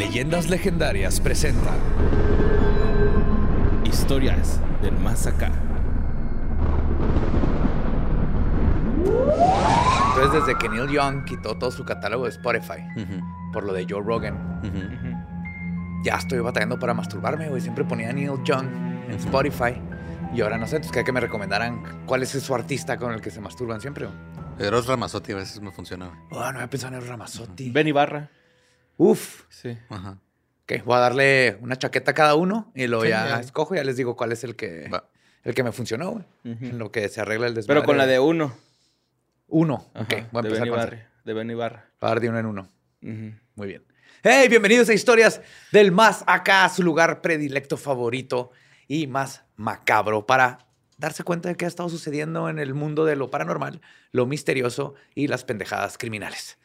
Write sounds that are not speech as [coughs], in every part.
Leyendas Legendarias presenta Historias del Más Acá. Entonces, desde que Neil Young quitó todo su catálogo de Spotify por lo de Joe Rogan, ya estoy batallando para masturbarme, güey. Siempre ponía Neil Young en Spotify. Y ahora no sé, entonces quería que me recomendaran cuál es su artista con el que se masturban siempre. Eros Ramazotti a veces me funciona. güey. Oh, no había pensado en el Ramazotti. Ben Ibarra. Uf. Sí. Ajá. Ok, voy a darle una chaqueta a cada uno y Sí, ya ya. escojo y ya les digo cuál es el que, Va. el que me funcionó, güey. En lo que se arregla el desmadre. Pero con la de uno. uno. Ajá, ok, voy a de empezar Ben con Ibarra. De Ben Ibarra. Voy a dar de uno en uno. Ujú. Muy bien. Hey, bienvenidos a Historias del Más Acá, su lugar predilecto favorito y más macabro para darse cuenta de qué ha estado sucediendo en el mundo de lo paranormal, lo misterioso y las pendejadas criminales.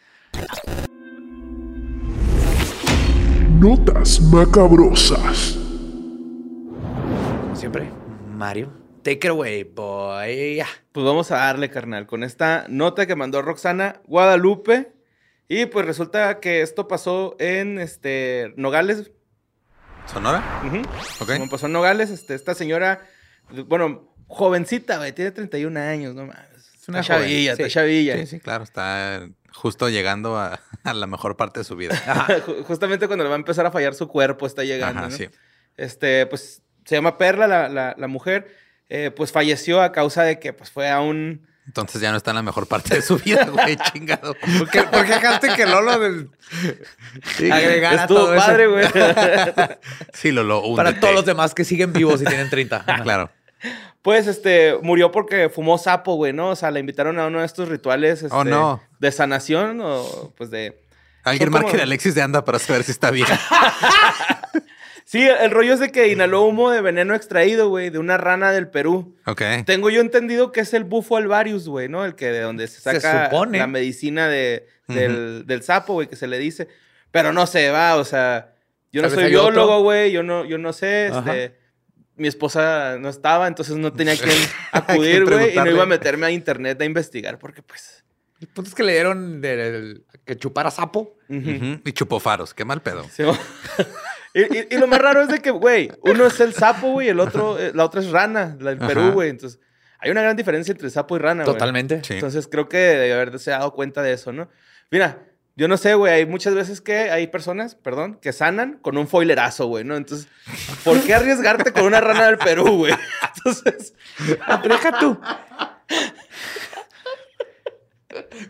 Notas macabrosas. Como siempre, Mario, take it away, boy. Pues vamos a darle, carnal, con esta nota que mandó Roxana Guadalupe. Y pues resulta que esto pasó en este Nogales. ¿Sonora? Ujú. Ok. Como pasó en Nogales, este, esta señora, bueno, jovencita, güey, tiene 31 años, no mames. Es una chavilla, sí. está chavilla. Sí, sí, claro. Está justo llegando a, [laughs] a la mejor parte de su vida. [laughs] Ju- Justamente cuando le va a empezar a fallar su cuerpo, está llegando. Ajá, ¿no? sí. Este, pues se llama Perla, la, la- la mujer. eh, pues falleció a causa de que pues fue a un. Entonces ya no está en la mejor parte de su vida, güey, [laughs] chingado. ¿Por qué, por qué dejaste que Lolo del... agregara Estuvo todo eso? padre, güey. Sí, lo lo Para todos los demás que siguen vivos y tienen 30. Ajá. Claro. Pues este, murió porque fumó sapo, güey, ¿no? O sea, la invitaron a uno de estos rituales este, Oh, no. de sanación o pues de. Alguien como- marque a Alexis de anda para saber si está bien. [laughs] Sí, el rollo es de que inhaló humo de veneno extraído, güey, de una rana del Perú. Ok. Tengo yo entendido que es el bufo alvarius, güey, ¿no? El que de donde se Se saca la medicina de, del, del sapo, güey, que se le dice. Pero no sé, va, o sea, yo no soy biólogo, güey, yo no, yo no sé, Ajá. Mi esposa no estaba, entonces no tenía quien [laughs] acudir, güey, y no iba a meterme a internet a investigar, porque pues... El punto es que le dieron del- que chupara sapo. Y chupó faros. Qué mal pedo. Sí, [laughs] y, y- y lo más raro es de que, güey, uno es el sapo, güey, el otro, eh, la otra es rana, la del Ajá. Perú, güey. Entonces, hay una gran diferencia entre sapo y rana, güey. Totalmente. Sí. Entonces, creo que debe haberse dado cuenta de eso, ¿no? Mira, yo no sé, güey, hay muchas veces que hay personas, perdón, que sanan con un foilerazo, güey, ¿no? Entonces, ¿por qué arriesgarte con una rana del Perú, güey? [laughs] Entonces, Deja tú.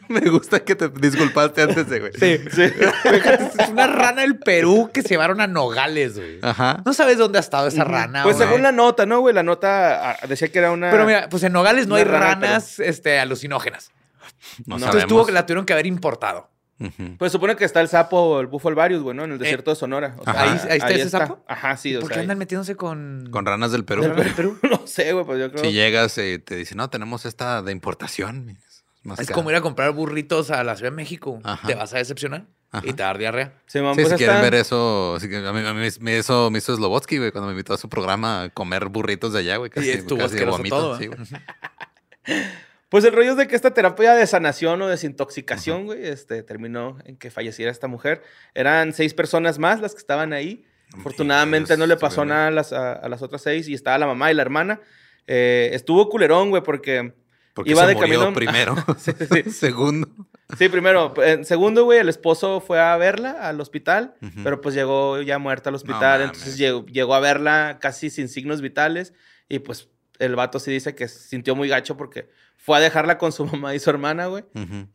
Me gusta que te disculpaste antes de, güey. Sí. Fíjate, es una rana del Perú que se llevaron a Nogales, güey. Ajá. No sabes dónde ha estado esa rana, pues güey. según la nota, ¿no, güey? La nota ah, decía que era una... Pero mira, pues en Nogales no hay rana ranas este, alucinógenas. No, Entonces sabemos. tuvo que la tuvieron que haber importado. Pues supone que está el sapo el bufo alvarius, güey, ¿no? En el desierto de Sonora. O sea, Ajá. Ahí- ahí está ese sapo. Ajá, sí, o ¿Por sea. qué ahí- andan metiéndose con... Con ranas del Perú. ¿Del Perú? [laughs] No sé, güey, pues yo creo. Si llegas y te dicen, no, tenemos esta de importación. más Es cara". como ir a comprar burritos a la Ciudad de México. Ajá. Te vas a decepcionar Ajá. y te va a dar diarrea. Sí, man, Sí, pues si quieren ver eso, sí que a mí, a mí me- eso me hizo Slobotsky, güey, cuando me invitó a su programa a comer burritos de allá, güey. Casi, estuvo casi vomito, todo, sí, ¿eh? güey. [laughs] Pues el rollo es de que esta terapia de sanación o desintoxicación, güey, este, terminó en que falleciera esta mujer. Eran seis personas más las que estaban ahí. Afortunadamente Dios, no le pasó nada a las, a, a las otras seis y estaba la mamá y la hermana. Eh, estuvo culerón, güey, porque... Porque Iba se de murió camino- primero. [laughs] Sí, sí. [laughs] Segundo. Sí, primero. En segundo, güey, el esposo fue a verla al hospital, pero pues llegó ya muerta al hospital. entonces llegó, llegó a verla casi sin signos vitales. Y pues el vato sí dice que sintió muy gacho porque fue a dejarla con su [laughs] mamá y su hermana, güey.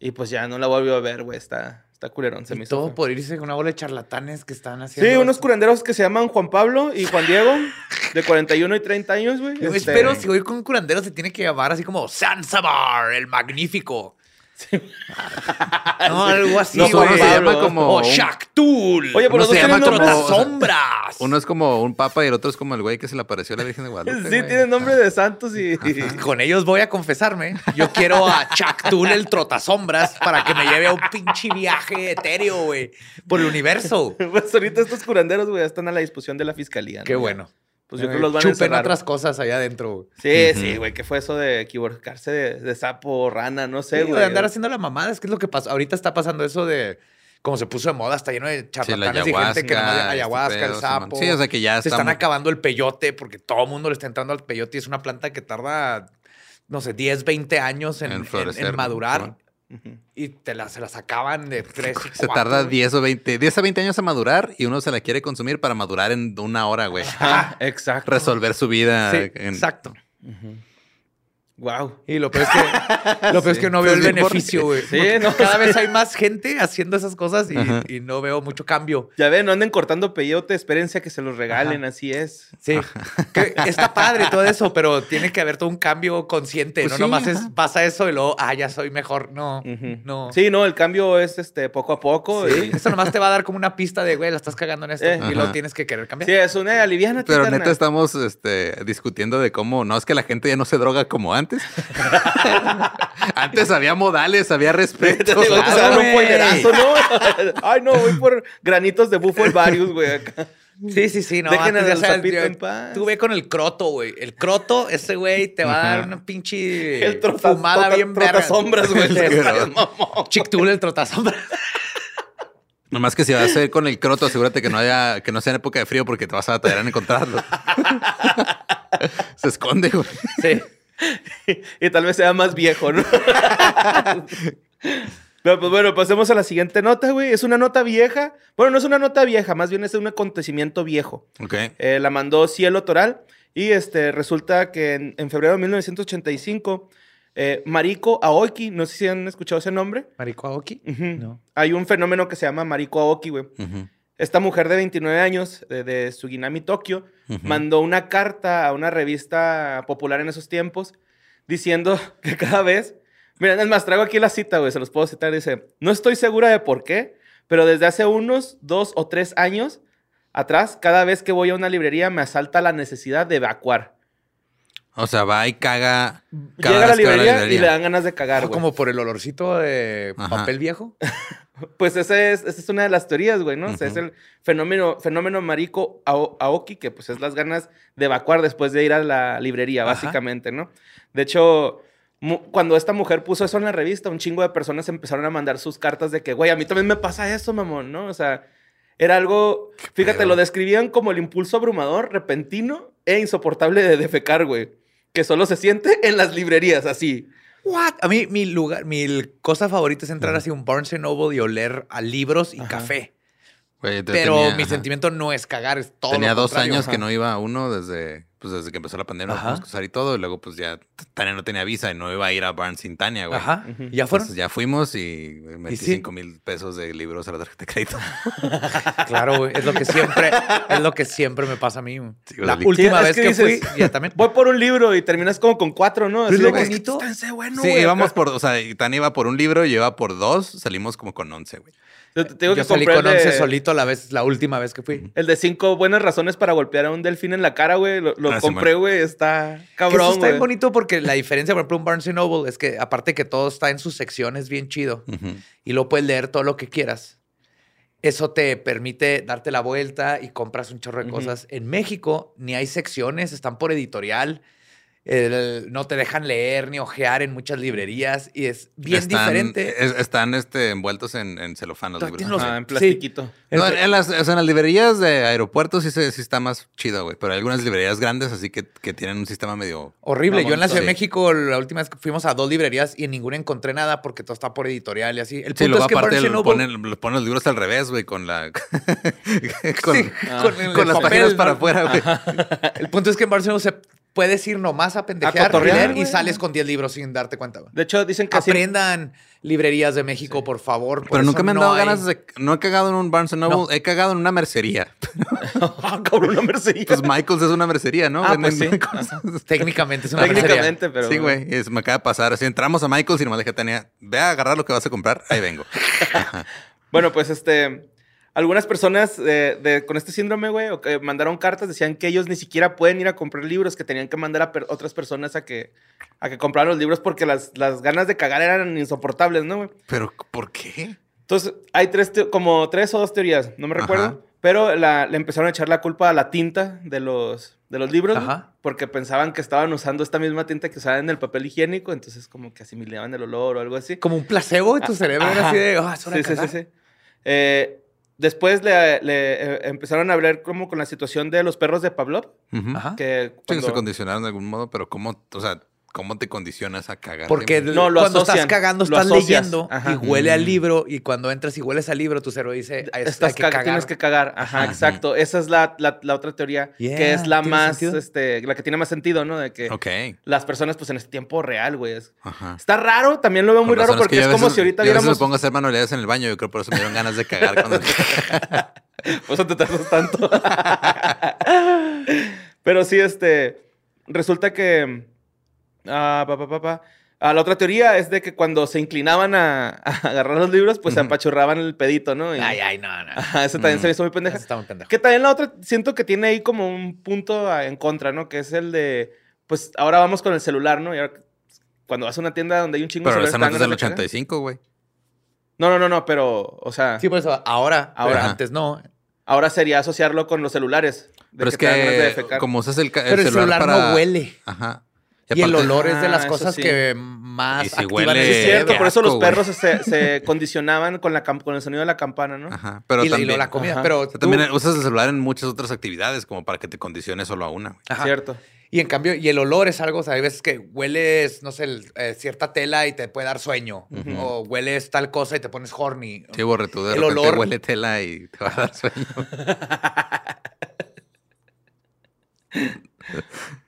Y pues ya no la volvió a ver, güey. Está, está culerón, se Y me hizo. todo por irse con una bola de charlatanes que están haciendo. Sí, unos curanderos que se llaman Juan Pablo y Juan Diego, de 41 y 30 años, güey. Yo Este, espero si voy con un curandero se tiene que llamar así como Sansabar, el magnífico. [laughs] No, algo así, No, güey. uno se llama como O Shaktul. Oye, pero los dos se llama tienen como- sombras. Uno es como un papa y el otro es como el güey que se le apareció a la Virgen de Guadalupe. Sí, güey. tienen nombre de santos y... Con ellos voy a confesarme. Yo quiero a Chactul el trotasombras para que me lleve a un pinche viaje etéreo, güey, por el universo. [laughs] Pues ahorita estos curanderos, güey, están a la disposición de la fiscalía. ¿no? Qué bueno. Pues yo Eh, creo que los van a Chupen encerrar. otras cosas allá adentro. Sí, Ujú. sí, güey. ¿Qué fue eso de equivocarse de, de sapo o rana? No sé, Sí, güey. de andar haciendo la mamada. Es que es lo que pasa. Ahorita está pasando eso de como se puso de moda, está lleno de Sí, la charlatanes y gente que de este ayahuasca, el pedo, Simón. sapo. Sí, o sea que ya se está están muy- acabando el peyote porque todo el mundo le está entrando al peyote y es una planta que tarda, no sé, 10, 20 años en, En en- en ¿no? Y te la, se las acaban de [laughs] 3 y Se cuatro, tarda güey. 10 o 20, 10 a 20 años a madurar y uno se la quiere consumir para madurar en una hora, güey. Ah, exacto. Resolver su vida. Sí, en- exacto. Wow. Y lo peor es que, [laughs] lo peor es que no veo el Pues bien, beneficio, güey. Sí, no. [laughs] Cada vez [laughs] hay más gente haciendo esas cosas y, no veo mucho cambio. Ya ven, no anden cortando peyote, espérense a que se los regalen, así es. Sí, que está padre todo eso, pero tiene que haber todo un cambio consciente. Pues no sí, nomás es, pasa eso y luego, ah, ya soy mejor. No, no. Sí, no, el cambio es este poco a poco. Sí, y- Esto nomás te va a dar como una pista de, güey, la estás cagando en esto Eh. y luego Ajá. tienes que querer cambiar. Sí, es una aliviana. Pero neta estamos este, discutiendo de cómo no es que la gente ya no se droga como antes. [laughs] antes había modales, había respeto. [laughs] Ay, no, voy por granitos de bufo varios, güey. acá. Sí, sí, sí. No, antes, ya sabes, sapito yo- en paz. Tú ve con el croto, güey. El croto, ese güey te va a dar una pinche El trota- fumada tota- bien verga. trotasombras, güey. [laughs] Chictul, el trotasombra. Nomás que si vas a hacer con el croto, asegúrate que no haya, que no sea en época de frío porque te vas a batallar en encontrarlo. se esconde, güey. Sí. [laughs] y tal vez sea más viejo, ¿no? [laughs] Pero pues bueno, pasemos a la siguiente nota, güey. Es una nota vieja. Bueno, no es una nota vieja, más bien es un acontecimiento viejo. Ok. Eh, la mandó Cielo Toral y este, resulta que en, en febrero de 1985, eh, Mariko Aoki, no sé si han escuchado ese nombre. Marico Aoki. No. Hay un fenómeno que se llama Mariko Aoki, güey. Esta mujer de 29 años, de, de Suginami, Tokio, Mandó una carta a una revista popular en esos tiempos diciendo [laughs] que cada vez. Miren, es más, traigo aquí la cita, güey, se los puedo citar. Dice: No estoy segura de por qué, pero desde hace unos dos o tres años atrás, cada vez que voy a una librería me asalta la necesidad de evacuar. O sea, va y caga. Llega a la que va librería, y le dan ganas de cagar, como por el olorcito de Ajá. papel viejo. [laughs] Pues esa es, esa es una de las teorías, güey, ¿no? O sea, es el fenómeno, fenómeno marico ao- aoki, que pues es las ganas de evacuar después de ir a la librería, Ajá. básicamente, ¿no? De hecho, cuando esta mujer puso eso en la revista, un chingo de personas empezaron a mandar sus cartas de que, güey, a mí también me pasa eso, mamón, ¿no? O sea, era algo, fíjate, lo describían como el impulso abrumador, repentino e insoportable de defecar, güey. Que solo se siente en las librerías, así. What? A mí, mi lugar, mi cosa favorita es entrar así a un Barnes Noble y oler a libros y Ajá. café. Pero tenía- mi ajá. sentimiento no es cagar, es todo. Tenía lo dos años que no iba a uno desde, pues desde que empezó la pandemia, nos usar y todo. Y luego, pues ya Tania no tenía visa y no iba a ir a Barnes sin Tania, güey. Ajá. ¿Y ¿Ya fueron? Entonces ya fuimos y metí sí? 5 mil pesos de libros a la tarjeta de crédito. [laughs] Claro, güey. Es lo que siempre, es lo que siempre me pasa a mí. Sí, la última es vez que que, dices, fui, ya también. Voy por un libro y terminas como con cuatro, ¿no? Es lo bonito. "Está en ese bueno, sí, güey". íbamos por, o sea, y Tania iba por un libro, yo iba por dos, salimos como con 11, güey. Yo te digo Yo que salí con el de- 11 solito la vez, la última vez que fui. El de cinco buenas razones para golpear a un delfín en la cara, güey. Lo, lo Ah, sí, compré, güey. Está Que eso cabrón, está bien bonito porque la diferencia, por ejemplo, un Barnes Noble es que aparte que todo está en sus secciones bien chido Ujú. y luego puedes leer todo lo que quieras. Eso te permite darte la vuelta y compras un chorro de Ujú. cosas. En México ni hay secciones, están por editorial. El- no te dejan leer ni ojear en muchas librerías y es bien Están- diferente. es- están este, envueltos en, en celofán los libros. los- Ajá, en sí. plastiquito. No, El- en, en las, o sea, en las librerías de aeropuertos sí, se- sí está más chido, güey. Pero hay algunas librerías grandes así que, que tienen un sistema medio... Horrible. Yo en la Ciudad de Sí. México, la última vez que fuimos a dos librerías y en ninguna encontré nada porque todo está por editorial y así. El Sí, punto luego es que aparte le Noble- ponen, ponen los libros al revés, güey, con la... [laughs] con, Sí, Ah. con, con las papel, páginas ¿no? para afuera, güey. El punto es que en Barcelona se puedes ir nomás a pendejear, A leer y sales con 10 libros sin darte cuenta. güey. De hecho, dicen que. Aprendan librerías de México, por favor. por Pero nunca me han no dado hay- ganas de... No he cagado en un Barnes Noble, No. he cagado en una mercería. [laughs] [laughs] Ah, cabrón, una mercería. Pues Michael's es una mercería, ¿no? Ah, pues sí. cosas. [laughs] Técnicamente es una mercería. Técnicamente, pero... sí, güey, es- me acaba de pasar. Así entramos a Michael's y nomás le dije a Tania, ve a agarrar lo que vas a comprar, ahí vengo. Bueno, pues este. Algunas personas eh, de- con este síndrome, güey, o que mandaron cartas, decían que ellos ni siquiera pueden ir a comprar libros, que tenían que mandar a per- otras personas a que, a que compraran los libros porque las, las ganas de cagar eran insoportables, ¿no, güey? Pero, ¿por qué? Entonces, hay tres, como tres o dos teorías, no me recuerdo, Ajá. pero la- le empezaron a echar la culpa a la tinta de los, de los libros, Ajá. porque pensaban que estaban usando esta misma tinta que usaban en el papel higiénico, entonces como que asimilaban el olor o algo así. Como un placebo en tu cerebro. Era así de, ah, es hora Sí, sí, sí, cagar". sí. Eh, después le, le, eh, empezaron a hablar como con la situación de los perros de Pavlov. Ajá. Que Sí, se condicionaron de algún modo, pero ¿cómo, o sea, cómo te condicionas a cagar? Porque No, lo cuando asocian, estás cagando, estás leyendo Ajá. y huele al Mm. libro. Y cuando entras y hueles al libro, tu cerebro dice, "Ay, Estás hay que caga- cagar. tienes que cagar. Ajá, Ajá. exacto. Esa es la, la- la otra teoría, Yeah, que es la ¿tiene más, sentido? este, la que tiene más sentido, ¿no? De que las personas, pues en este tiempo real, güey. Está raro, también lo veo muy raro porque que es, yo como veces- si ahorita yo viéramos. me pongo a hacer manualidades en el baño. Yo creo por eso me dieron ganas de cagar. Cuando... [laughs] [laughs] Por eso te tardas tanto. [laughs] Pero sí, este. Resulta que. Ah, pa, pa, pa, pa. Ah, la otra teoría es de que cuando se inclinaban a, a agarrar los libros, pues se Ujú. apachurraban el pedito, ¿no? Y- Ay, ay, no, no. Ajá, eso también Mm. se me hizo muy pendeja. Eso está muy pendejo. Que también la otra, siento que tiene ahí como un punto en contra, ¿no? Que es el de, pues ahora vamos con el celular, ¿no? Y ahora, cuando vas a una tienda donde hay un chingo Pero de esa celulares, nota es ¿te del dan ganas de 85, güey. No, no, no, no, pero, o sea, Sí, por eso ahora, Ahora. antes no. ahora sería asociarlo con los celulares. de Pero es ganas de que como usas el, el Pero el celular para... no huele. Ajá. Y el aparte- olor es de Ah, las eso cosas sí. que más Y si activan huele- el es cierto, por eso los güey. perros se, se [laughs] condicionaban con, la, con el sonido de la campana, ¿no? Ajá. Pero y, la- y también... luego la comida. Ajá. Pero o sea, tú- también usas el celular en muchas otras actividades como para que te condicione solo a una. Ajá. Cierto. Y en cambio, y el olor es algo, o sea, hay veces que hueles, no sé, el- eh, cierta tela y te puede dar sueño. O hueles tal cosa y te pones horny. Sí, borre, tú de El olor- huele tela y te va a dar sueño. [laughs] [laughs]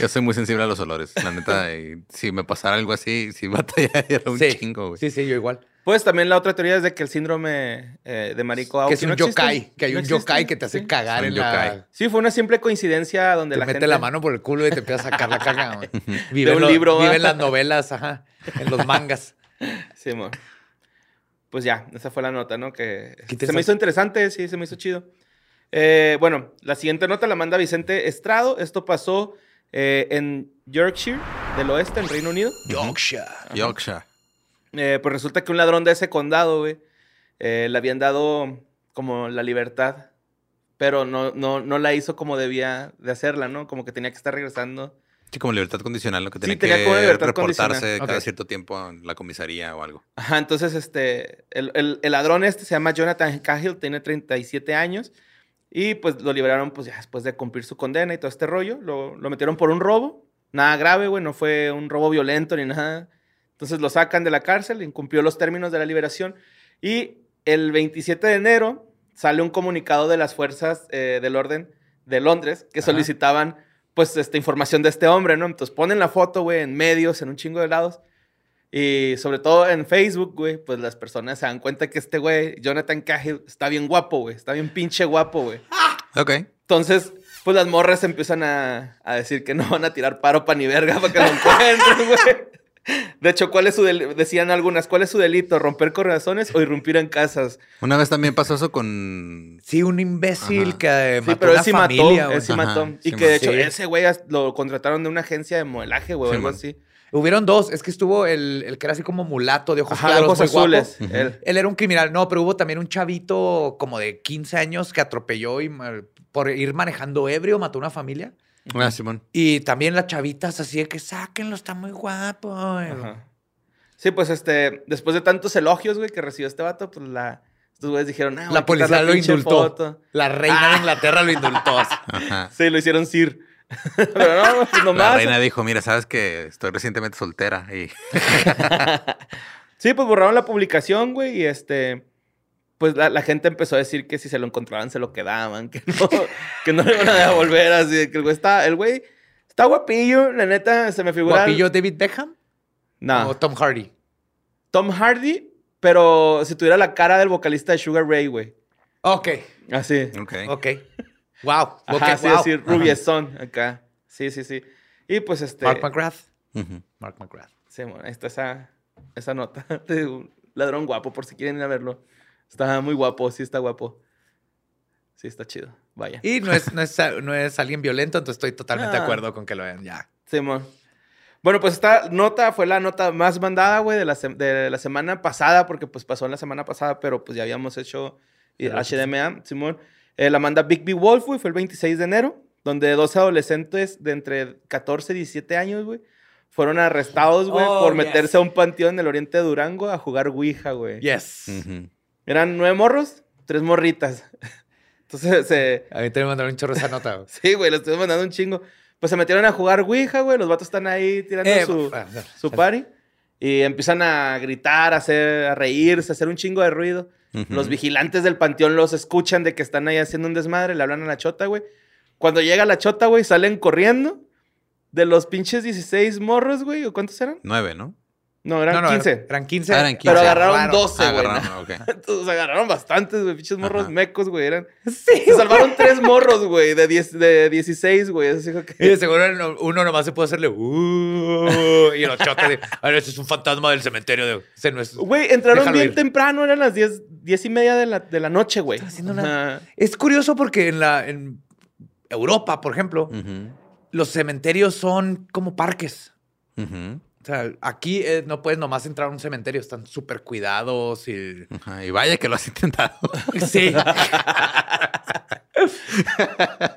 Yo soy muy sensible a los olores, la neta. y si me pasara algo así, si [laughs] batallaría un sí. chingo, güey. Sí, sí, yo igual. Pues también la otra teoría es de que el síndrome eh, de marico que es un no existe. yokai, que hay No un existe. yokai que te hace Sí. cagar en yokai. la... Sí, fue una simple coincidencia donde Te la mete gente... la mano por el culo y te empieza a sacar la caga. güey. [laughs] Vive, De un lo- libro, vive en las novelas, ajá. En los mangas. [laughs] Sí, amor. Pues ya, esa fue la nota, ¿no? Que se me hizo interesante, sí, se me hizo chido. Eh, bueno, la siguiente nota la manda Vicente Estrado. Esto pasó eh, en Yorkshire, del oeste, en Reino Unido. Yorkshire. Yorkshire. Eh, pues resulta que un ladrón de ese condado, güey, eh, le habían dado como la libertad, pero no, no, no la hizo como debía de hacerla, ¿no? Como que tenía que estar regresando. Sí, como libertad condicional, lo que Sí, tiene tenía que como libertad reportarse condicional. cada Ok. cierto tiempo en la comisaría o algo. Ajá, entonces este, el, el- el ladrón este se llama Jonathan Cahill, tiene 37 años y pues lo liberaron pues ya después de cumplir su condena y todo este rollo. Lo, lo metieron por un robo, nada grave, güey, no fue un robo violento ni nada. Entonces lo sacan de la cárcel, incumplió los términos de la liberación y el 27 de enero sale un comunicado de las fuerzas eh, del orden de Londres que Ajá. solicitaban pues esta información de este hombre, ¿no? Entonces ponen la foto, güey, en medios, en un chingo de lados. Y sobre todo en Facebook, güey, pues las personas se dan cuenta que este güey, Jonathan Cahill, está bien guapo, güey. Está bien pinche guapo, güey. Ok. Entonces, pues las morras empiezan a, a decir que no van a tirar paro pa' ni verga para que lo encuentren, [laughs] güey. De hecho, ¿cuál es su decían algunas, ¿cuál es su delito? ¿Romper corazones o irrumpir en casas? Una vez también pasó eso con... Sí, un imbécil Ajá. que eh, Sí, mató pero una él sí familia, mató, él sí Ajá, mató. Y sí que de mató. hecho Sí. ese güey lo contrataron de una agencia de modelaje, güey, o algo man. Hubieron dos. Es que estuvo el, el que era así como mulato, de ojos Ajá, claros, ojos muy guapo. azules. Él. Él era un criminal. No, pero hubo también un chavito como de 15 años que atropelló y por ir manejando ebrio mató a una familia. Ah, Simón. Y también las chavitas así de que sáquenlo, está muy guapo. Ajá. Sí, pues este, después de tantos elogios, güey, que recibió este vato, pues la, estos güeyes dijeron, ah, La policía la lo indultó. foto. La reina de Inglaterra lo indultó. Ajá. [laughs] Sí, lo hicieron Sir. [laughs] Pero no, pues La reina dijo, mira, sabes que estoy recientemente soltera y [laughs] Sí, pues borraron la publicación, güey, y este, pues la, la gente empezó a decir que si se lo encontraban se lo quedaban, que no, que no le iban a devolver, así que el güey está, el güey está guapillo, la neta, se me figura. ¿Guapillo David Beckham? No, ¿O Tom Hardy? Tom Hardy, pero si tuviera la cara del vocalista de Sugar Ray, güey. Ok, Así. Ok. ok. Wow. Ajá, ok, sí, wow. así, rubiezón acá. Sí, sí, sí. Y pues este. Mark McGrath. Ujú. Mark McGrath. Sí, bueno, ahí está esa, esa nota [laughs] de un ladrón guapo, por si quieren ir a verlo. Está muy guapo, sí está guapo. Sí, está chido. Vaya. Y no es, no, es, no es alguien violento, entonces estoy totalmente de Ah. acuerdo con que lo vean ya. Simón. Bueno, pues esta nota fue la nota más mandada, güey, de la, de la semana pasada, porque pues pasó la semana pasada, pero pues ya habíamos hecho HDMA, Simón. Eh, la manda Big B Wolf, güey, fue el 26 de enero, donde dos adolescentes de entre 14 y 17 años, güey, fueron arrestados, güey, Oh, por yes. meterse a un panteón en el oriente de Durango a jugar Ouija, güey. Yes. Ujú. Eran nueve morros, tres morritas. [laughs] Entonces, se... A mí te me mandaron un chorro esa nota. güey. [laughs] sí, güey, les estoy mandando un chingo. Pues se metieron a jugar Ouija, güey. Los vatos están ahí tirando Eh, su, ah, no, su party. Y empiezan a gritar, a, hacer, a reírse, a hacer un chingo de ruido. Los vigilantes del panteón los escuchan de que están ahí haciendo un desmadre, le hablan a la chota, güey. Cuando llega la chota, güey, salen corriendo de los pinches 16 morros, güey. ¿O cuántos eran? Nueve, ¿no? No, eran No, no, 15. Eran 15. Ah, eran 15. Pero agarraron Agarraron. 12, güey. Agarraron, ¿no? ok. [laughs] Entonces agarraron bastantes, güey. Pinches morros Ajá. mecos, güey. Eran... Sí, Se salvaron tres morros, güey, de, 10 de 16, güey. Así que... Y de seguro uno nomás se puede hacerle "Uh", y el ochote de, "Ah, ese es un fantasma del cementerio de ese no es Güey, entraron Déjalo bien ir. temprano, eran las 10, 10 y media de la, de la noche, güey. Una- Ajá. Es curioso porque en la en Europa, por ejemplo, Ujú, los cementerios son como parques. ujú. O sea, aquí eh, no puedes nomás entrar a un cementerio, están súper cuidados y Ajá, Y vaya que lo has intentado. [laughs] Sí.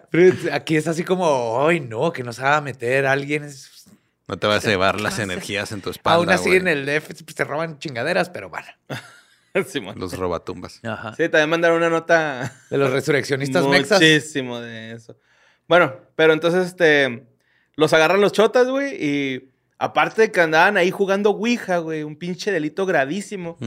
Pero aquí es así como, ay, no, que nos haga meter a alguien. Es- No te vas a llevar las energías en tu espalda. Aún así güey. en el DF pues, te roban chingaderas, pero bueno. [laughs] Simón. Los robatumbas. Ajá. Sí, también mandaron una nota [laughs] De los resurreccionistas mexas. muchísimo de eso. Bueno, pero entonces, este, los agarran los chotas, güey, y aparte de que andaban ahí jugando Ouija, güey, un pinche delito gravísimo,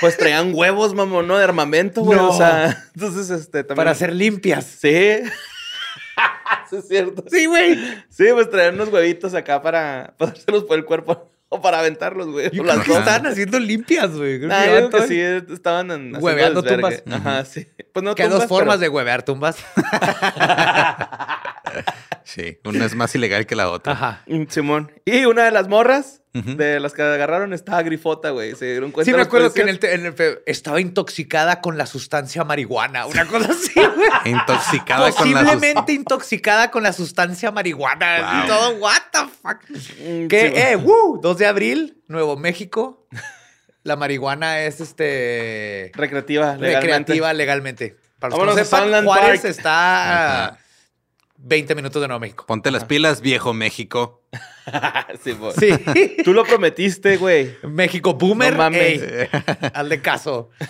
pues traían huevos, mamón, ¿no? De armamento, güey, No. o sea, [laughs] entonces, este, también... Para ser limpias. Sí. [laughs] sí, es cierto. Sí, güey. Sí, pues traían unos huevitos acá para [laughs] pasárselos por el cuerpo o para aventarlos, güey. Yo creo las que estaban haciendo limpias, güey. Creo Nah, que yo creo que sí, estaban Hueveando tumbas. Ajá, sí. Pues no Que hay dos formas pero- de huevear tumbas. Sí, una es más ilegal que la otra. Ajá. Mm, Simón. Y una de las morras de las que agarraron estaba grifota, güey. Se dieron cuenta. Sí, me acuerdo que en el, en el estaba intoxicada con la sustancia marihuana. Una cosa así, güey. [laughs] Intoxicada con la Posiblemente intoxicada con la sustancia marihuana. Wow. Y todo, what the fuck. Mm, Que, sí, eh, woo, 2 de abril, Nuevo México. La marihuana es este Recreativa, legalmente. recreativa legalmente. Para los Vámonos que no sepan, Juárez Park. está Ajá. 20 minutos de Nuevo México. Ponte las pilas, viejo México. Simón. [laughs] Sí. [laughs] Tú lo prometiste, güey. México Boomer. No mames. ey, hazle caso. [laughs]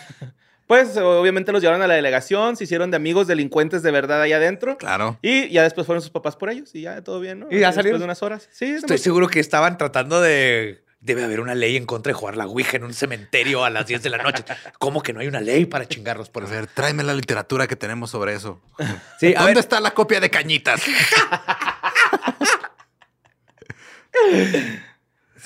Pues obviamente los llevaron a la delegación, se hicieron de amigos delincuentes de verdad ahí adentro. Claro. Y ya después fueron sus papás por ellos y ya todo bien, ¿no? ¿Y ya Después salieron? de unas horas. Sí, Estoy seguro que estaban tratando de. Debe haber una ley en contra de jugar la Ouija en un cementerio a las 10 de la noche. ¿Cómo que no hay una ley para chingarlos por A eso? ver, tráeme la literatura que tenemos sobre eso. Sí, a ¿Dónde ver, está la copia de Cañitas? [laughs]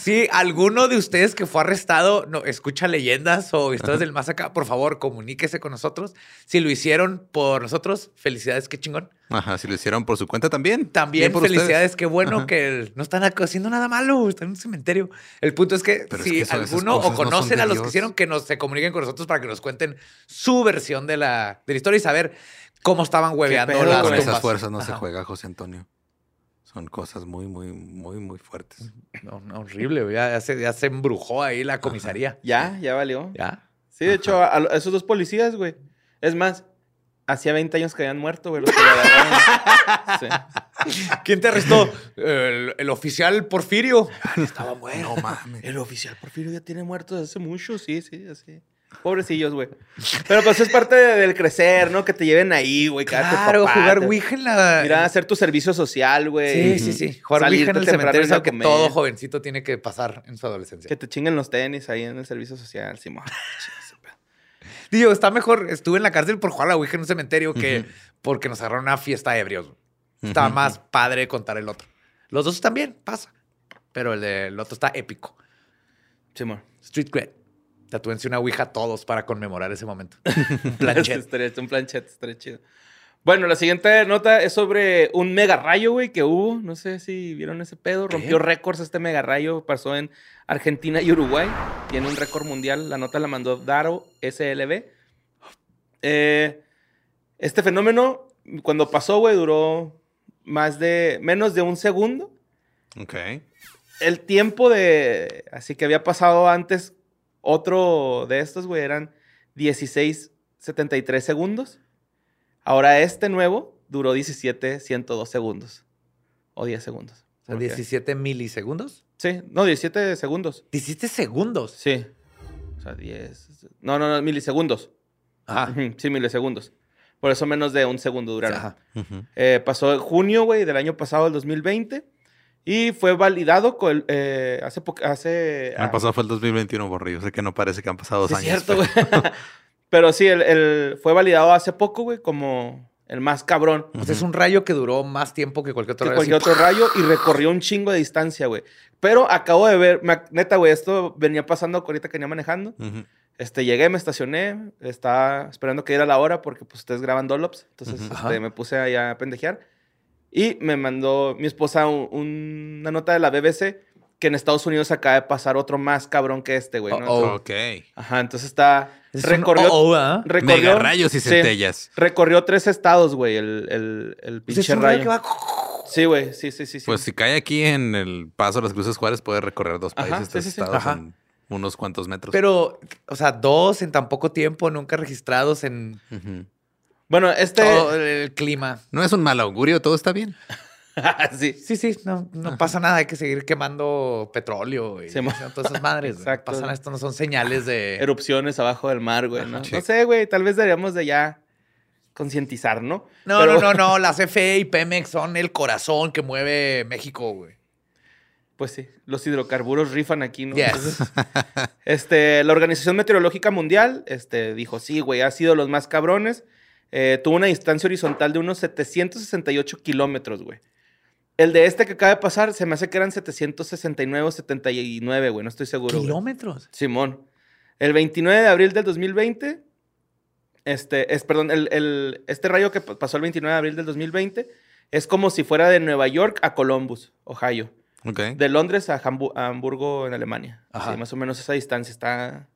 si alguno de ustedes que fue arrestado no escucha leyendas o historias del más acá, por favor, comuníquese con nosotros. Si lo hicieron por nosotros, felicidades, qué chingón. Ajá, si lo hicieron por su cuenta también. También felicidades, ustedes. qué bueno Ajá. que no están haciendo nada malo, están en un cementerio. El punto es que Pero es si que alguno o conocen a los que hicieron, que nos se comuniquen con nosotros para que nos cuenten su versión de la, de la historia y saber cómo estaban hueveando las Con esas fuerzas no se juega, José Antonio. Son cosas muy, muy, muy, muy fuertes. No, no, horrible, güey. ya, ya se, ya se embrujó ahí la comisaría. Ya, ya valió. Ya. Sí, de hecho, a, a esos dos policías, güey. Es más, hacía 20 años que habían muerto, güey. Los que lo agarraron. [laughs] Sí. ¿Quién te arrestó? el, el oficial Porfirio. Estaba muerto. No mames. El oficial Porfirio ya tiene muertos desde hace mucho, sí, sí, así. Pobrecillos, güey. Pero pues es parte de- del crecer, ¿no? Que te lleven ahí, güey. Claro, papá, jugar Ouija en la. Mira, hacer tu servicio social, güey. Sí, sí, sí. Jugar Ouija en el cementerio es algo que todo jovencito tiene que pasar en su adolescencia. Que te chinguen los tenis ahí en el servicio social, Simón. [laughs] Digo, está mejor. Estuve en la cárcel por jugar a la Ouija en un cementerio que porque nos agarraron una fiesta de ebrios. Ujú. más padre contar el otro. Los dos también, pasa. Pero el del otro está épico. Simón. Street Cred. Tatúense una Ouija todos para conmemorar ese momento. [laughs] Planchet. Estaría- un planchet, estaría chido. Bueno, la siguiente nota es sobre un mega rayo, güey, que hubo. No sé si vieron ese pedo. Rompió récords este mega rayo. Pasó en Argentina y Uruguay. Tiene un récord mundial. La nota la mandó Daro SLB. Eh, este fenómeno, cuando pasó, güey, duró más de... Menos de un segundo. Ok. El tiempo de... Así que había pasado antes otro de estos, güey, eran 16.73 segundos. Ahora este nuevo duró 17, 102 segundos. O 10 segundos. O sea, Ok. 17 milisegundos. Sí, no, 17 segundos. 17 segundos. Sí. sea, 10. No, no, no, milisegundos. Ajá. Ujú, Sí, milisegundos. Por eso menos de un segundo duraron. Ajá. Eh, pasó en junio, güey, del año pasado, el 2020. Y fue validado con, eh, hace poco. Hace, El pasado fue el 2021, borrillo. Sé que no parece que han pasado dos Sí, es años. cierto, pero- güey. [laughs] Pero sí, el, el- fue validado hace poco, güey, como el más cabrón sea, es un rayo que duró más tiempo que cualquier otro que rayo. cualquier así, otro rayo y recorrió un chingo de distancia, güey. Pero acabo de ver, me neta, güey, esto venía pasando ahorita que venía manejando. Este, llegué, me estacioné, estaba esperando que diera la hora porque pues ustedes graban Dollops. Entonces este, me puse ahí a pendejear. Y me mandó mi esposa un- un- una nota de la BBC que en Estados Unidos acaba de pasar otro más cabrón que este, güey. ¿no? Oh, oh. Ok. Ajá, entonces está... Es un recorrió, oh, oh, ¿ah? recorrió- Mega rayos y sí, centellas. recorrió tres estados, güey, el, el, el Pues es pinche rayo rayo. que va- Sí, güey, sí, sí, sí. sí. Pues si cae aquí en el paso de las Cruces Juárez, puede recorrer dos Ajá, países, sí, tres sí, sí. estados Ajá. en unos cuantos metros. Pero, o sea, dos en tan poco tiempo, nunca registrados en. Bueno, este... todo el clima. No es un mal augurio, todo está bien. [laughs] sí. Sí, sí, no, no pasa nada. Hay que seguir quemando petróleo y Sí, todas esas madres. güey. Exacto. No pasa nada, esto no son señales de... erupciones abajo del mar, güey, ¿no? Sí. No sé, güey, tal vez deberíamos de ya concientizar, ¿no? No, Pero- no, no, no. [laughs] Las CFE y Pemex son el corazón que mueve México, güey. Pues sí, los hidrocarburos rifan aquí, ¿no? Yes. Entonces, este, la Organización Meteorológica Mundial este, dijo, sí, güey, ha sido los más cabrones. Eh, tuvo una distancia horizontal de unos 768 kilómetros, güey. El de este que acaba de pasar, se me hace que eran 769 o 79, güey, no estoy seguro. güey. Kilómetros. Simón. El 29 de abril del 2020, este, es, perdón, el, el- este rayo que pa- pasó el 29 de abril del 2020 es como si fuera de Nueva York a Columbus, Ohio. Ok. De Londres a, Hambu- a Hamburgo, en Alemania. Ajá. Sí, más o menos esa distancia está,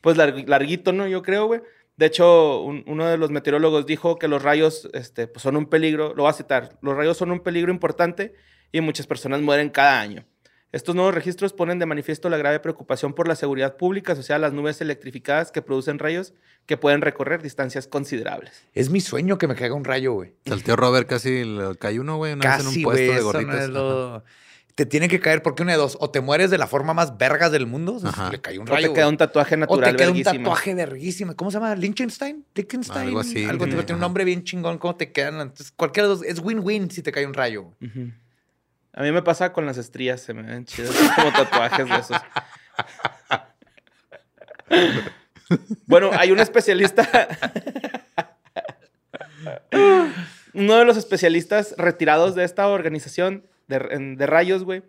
pues, larg- larguito, ¿no? Yo creo, güey. De hecho, un- uno de los meteorólogos dijo que los rayos este, pues, son un peligro, lo voy a citar, los rayos son un peligro importante y muchas personas mueren cada año. Estos nuevos registros ponen de manifiesto la grave preocupación por la seguridad pública asociada a las nubes electrificadas que producen rayos que pueden recorrer distancias considerables. Es mi sueño que me caiga un rayo, güey. Tío Robert casi le cayó uno, güey, una vez en un puesto de eso no gorditas. es Ajá. lo- Te tiene que caer porque una de dos. O te mueres de la forma más vergas del mundo. o sea. Le cae un O rayo. te queda un tatuaje O natural te queda un tatuaje verguísima. ¿Cómo se llama? ¿Liechtenstein? ¿Liechtenstein? Algo así, Algo tiene un nombre bien chingón. ¿Cómo te quedan? Entonces, cualquiera de los... Es win-win si te cae un rayo. A mí me pasa con las estrías, se me ven chidas como tatuajes de esos. [laughs] bueno, hay un especialista. Uno de los especialistas retirados de esta organización de, en- de rayos, güey,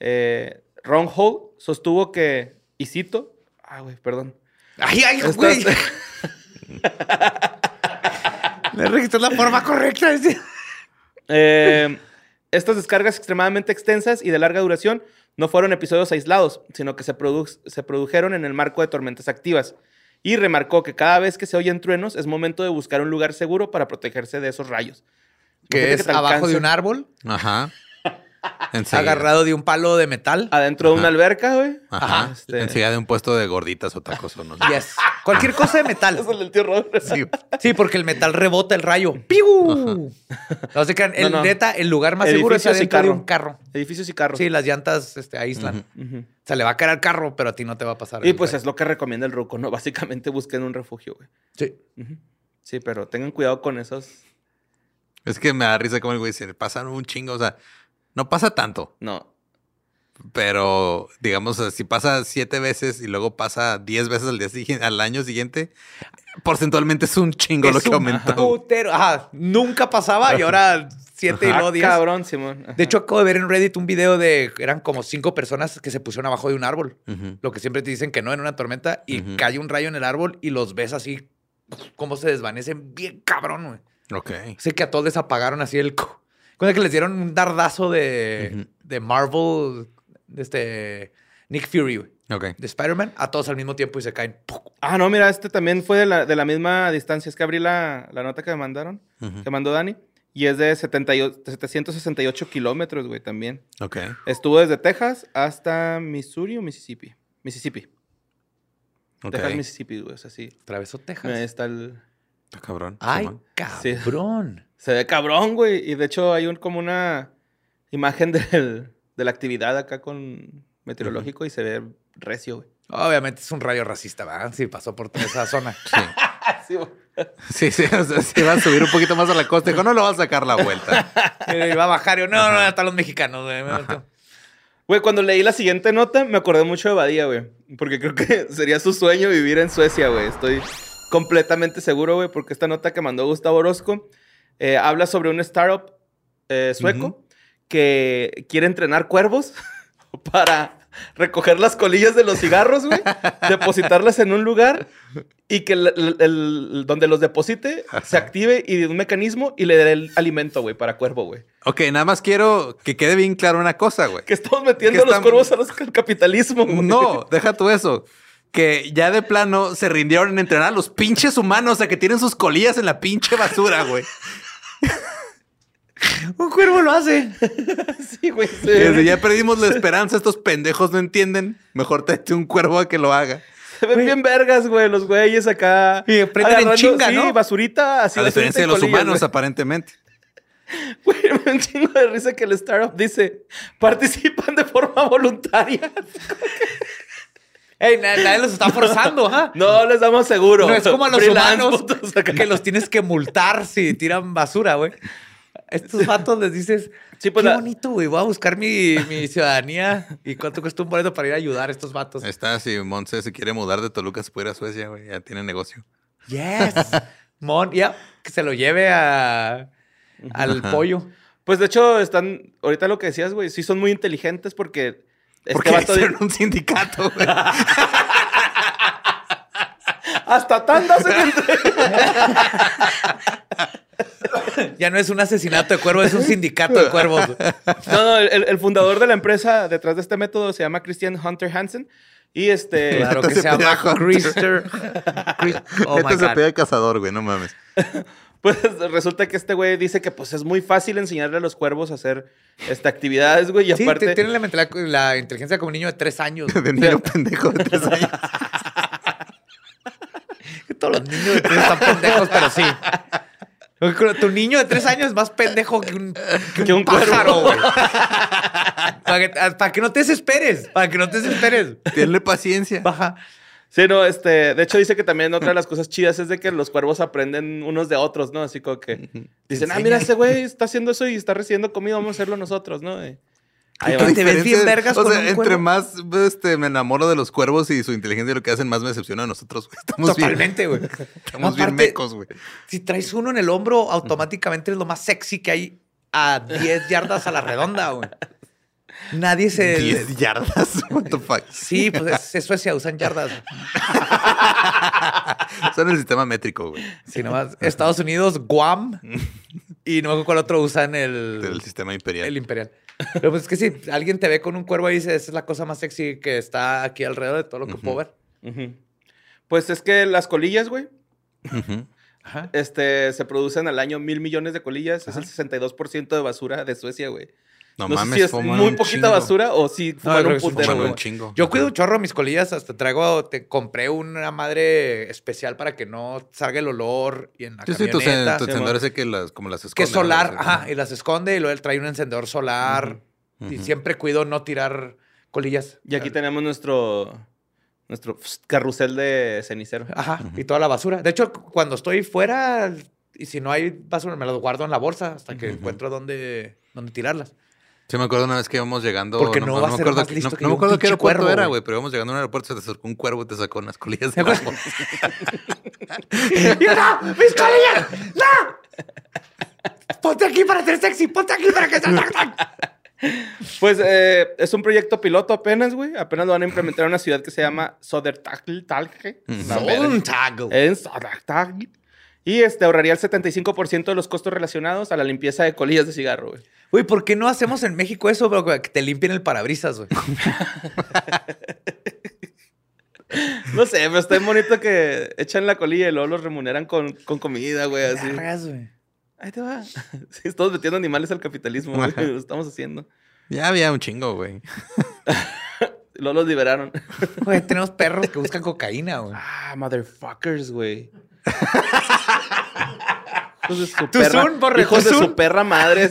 eh, Ron Hall, sostuvo que, y cito, ah, güey, perdón. ¡Ay, ay, Estás- güey! [laughs] Le registró la forma correcta. Eh, estas descargas extremadamente extensas y de larga duración no fueron episodios aislados, sino que se, produ- se produjeron en el marco de tormentas activas. Y remarcó que cada vez que se oyen truenos es momento de buscar un lugar seguro para protegerse de esos rayos. Que es te abajo alcance de un árbol, Ajá. Enseguida. agarrado de un palo de metal. Adentro de una Ajá. alberca, güey. Ajá. Este- Enseguida de un puesto de gorditas o tacos o no. Yes. Cualquier cosa de metal. Eso [laughs] es el tío Robert. Sí. [laughs] Sí, porque el metal rebota el rayo. ¡Piu! No se crean. El, No, no. neta, el lugar más seguro es adentro de un carro. Edificios y carros. Sí, las llantas este, aíslan. Ujú. O sea, le va a caer al carro, pero a ti no te va a pasar. Y pues rayo. es lo que recomienda el Ruco, ¿no? [laughs] Básicamente busquen un refugio, güey. Sí. Sí, pero tengan cuidado con esos. Es que me da risa como el güey dice, pasan un chingo, o sea, no pasa tanto, No. pero digamos, si pasa siete veces y luego pasa diez veces al, día siguiente, al año siguiente, porcentualmente es un chingo lo que un aumentó. putero. Ajá, nunca pasaba y ahora siete y luego diez. cabrón, Simón. Ajá. De hecho, acabo de ver en Reddit un video de eran como cinco personas que se pusieron abajo de un árbol. Lo que siempre te dicen que no en una tormenta y Ujú. cae un rayo en el árbol y los ves así como se desvanecen bien cabrón, güey. Ok. Sé que a todos les apagaron así el... cu- Cuando que les dieron un dardazo de, de Marvel, de este Nick Fury, güey, Ok. de Spider-Man, a todos al mismo tiempo y se caen. Ah, no, mira, este también fue de la, de la misma distancia. Es que abrí la, la nota que me mandaron, Ujú. que mandó Dani. Y es de 78 768 kilómetros, güey, también. Ok. Estuvo desde Texas hasta Missouri o Mississippi. Mississippi. Texas, Mississippi, güey. O sea, sí. Atravesó Texas. Ahí está el... Está cabrón. Ay. Sí. [laughs] Se ve cabrón, güey. Y de hecho hay un, como una imagen [laughs] del- de la actividad acá con meteorológico y se ve recio, güey. Obviamente es un rayo racista, ¿verdad? Sí, pasó por toda esa zona. [laughs] Sí. Sí, sí, o sea, se va a subir un poquito más a la costa. Dijo, no lo va a sacar la vuelta. [laughs] Y va a bajar. Y yo, no, no, hasta los mexicanos. güey. Güey, cuando leí la siguiente nota, me acordé mucho de Badía, güey. Porque creo que sería su sueño vivir en Suecia, güey. Estoy completamente seguro, güey, porque esta nota que mandó Gustavo Orozco eh, habla sobre un startup eh, sueco que quiere entrenar cuervos [laughs] para recoger las colillas de los cigarros, güey, [laughs] depositarlas en un lugar y que el, el- el- donde los deposite se active y un mecanismo y le dé el alimento, güey, para cuervo, güey. Ok, nada más quiero que quede bien claro una cosa, güey. Que estamos metiendo Que los cuervos a los- al capitalismo, güey. No, deja tú eso. Que ya de plano se rindieron en entrenar a los pinches humanos a que tienen sus colillas en la pinche basura, güey. [laughs] Un cuervo lo hace. [laughs] Sí, güey. sí. Desde ya perdimos la esperanza, estos pendejos no entienden. Mejor tráete un cuervo a que lo haga. Se ven bien vergas, güey, los güeyes acá. Y prenden en chinga, sí, ¿no? basurita, así A diferencia de los colillas, humanos, güey. aparentemente. [laughs] Güey, me un chingo de risa que el startup dice, participan de forma voluntaria. Ey, na- nadie los está forzando, ¿ah? [laughs] No les damos seguro. No es como a los Freelance, humanos que los tienes que multar si tiran basura, güey. Estos vatos les dices, Sí, pues qué la- bonito, güey. Voy a buscar mi, mi ciudadanía y cuánto cuesta un boleto para ir a ayudar a estos vatos. Está, si Montse se quiere mudar de Toluca, se puede ir a Suecia, güey. Ya tiene negocio. Yes. [laughs] Mon, ya, que se lo lleve a, al Ajá. pollo. Pues de hecho, están, ahorita lo que decías, güey, sí son muy inteligentes porque este Porque vato di- [laughs] hicieron un sindicato, güey. [laughs] hasta tandas en [laughs] Ya no es un asesinato de cuervos, es un sindicato de cuervos. No, no, el, el fundador de la empresa detrás de este método se llama Christian Hunter Hansen. Y este. Claro que Se se llama. Christer. Chris- Oh se pega cazador, güey. No mames. Pues resulta que este güey dice que pues es muy fácil enseñarle a los cuervos a hacer este, actividades, güey. Y Sí, aparte. te- tiene la, mentalidad- la inteligencia como un niño de tres años. De niño pendejo de tres años. [laughs] Todos los niños de tres están pendejos, pero sí. Tu niño de tres años es más pendejo que un, que Que un un pájaro, güey. para, que, para que no te desesperes. Para que no te desesperes. Tiene paciencia. Baja. Sí, no, este. De hecho, dice que también otra de las cosas chidas es de que los cuervos aprenden unos de otros, ¿no? Así como que dicen, ah, mira, ese güey está haciendo eso y está recibiendo comida, vamos a hacerlo nosotros, ¿no? Y te ves bien vergas o con sea, un entre cuervo. más este, me enamoro de los cuervos y su inteligencia y lo que hacen, más me decepciona a nosotros, güey. Estamos bien- Totalmente, güey. [laughs] Estamos bien Aparte, mecos, güey. Si traes uno en el hombro, automáticamente es lo más sexy que hay a 10 yardas a la redonda, güey. Nadie se... 10 [laughs] yardas. What the fuck. Sí, pues es, es Suecia, usan yardas. [laughs] Son el sistema métrico, güey. Sí, nomás Estados Unidos, Guam y no me acuerdo cuál otro usan el, Del sistema imperial. el imperial. Pero pues es que si alguien te ve con un cuervo y dice, esa es la cosa más sexy que está aquí alrededor de todo lo que puedo ver. Pues es que las colillas, güey. Ajá. este, se producen al año mil millones de colillas. Es el 62% de basura de Suecia, güey. No, No, mames, sé si es muy poquita chingo. basura o si fuman creo un que putero, Fuman güey. un chingo. Yo cuido un chorro mis colillas, hasta traigo, te compré una madre especial para que no salga el olor y en la Sí, sí, tu, camioneta. tu Sí, encendedor mo. ese que las, como las que esconde. es solar, ¿no? ajá, y las esconde y luego él trae un encendedor solar y siempre cuido no tirar colillas. Y aquí tenemos nuestro, nuestro carrusel de cenicero. Ajá, y toda la basura. De hecho, cu- cuando estoy fuera y si no hay basura, me las guardo en la bolsa hasta que encuentro dónde, dónde tirarlas. Sí, me acuerdo una vez que íbamos llegando. Porque no va a me ser acuerdo más listo no, que no me yo, acuerdo qué aeropuerto cuervo, era, güey. pero íbamos llegando a un aeropuerto, se te acercó un cuervo y te sacó unas colillas ¿Te de la [laughs] bolsa. ¡No! ¡Mis colillas! ¡No! Ponte aquí para ser sexy, ponte aquí para que Pues eh, es un proyecto piloto apenas, güey. Apenas lo van a implementar en una ciudad que se llama Sodertagl, verga. En Sodertagl. Y este ahorraría el 75% de los costos relacionados a la limpieza de colillas de cigarro, güey. Güey, ¿por qué no hacemos en México eso, bro? Que te limpien el parabrisas, güey. [laughs] No sé, pero está bien bonito que echan la colilla y luego los remuneran con, con comida, güey, así. Vergas, güey. Ahí te va. [laughs] Sí, estamos metiendo animales al capitalismo, güey. Lo estamos haciendo. Ya había un chingo, güey. [laughs] Luego los liberaron. Güey, tenemos perros que buscan cocaína, güey. Ah, motherfuckers, güey. Hijos de su Tu perra. son, borre, hijos tu de su perra madre.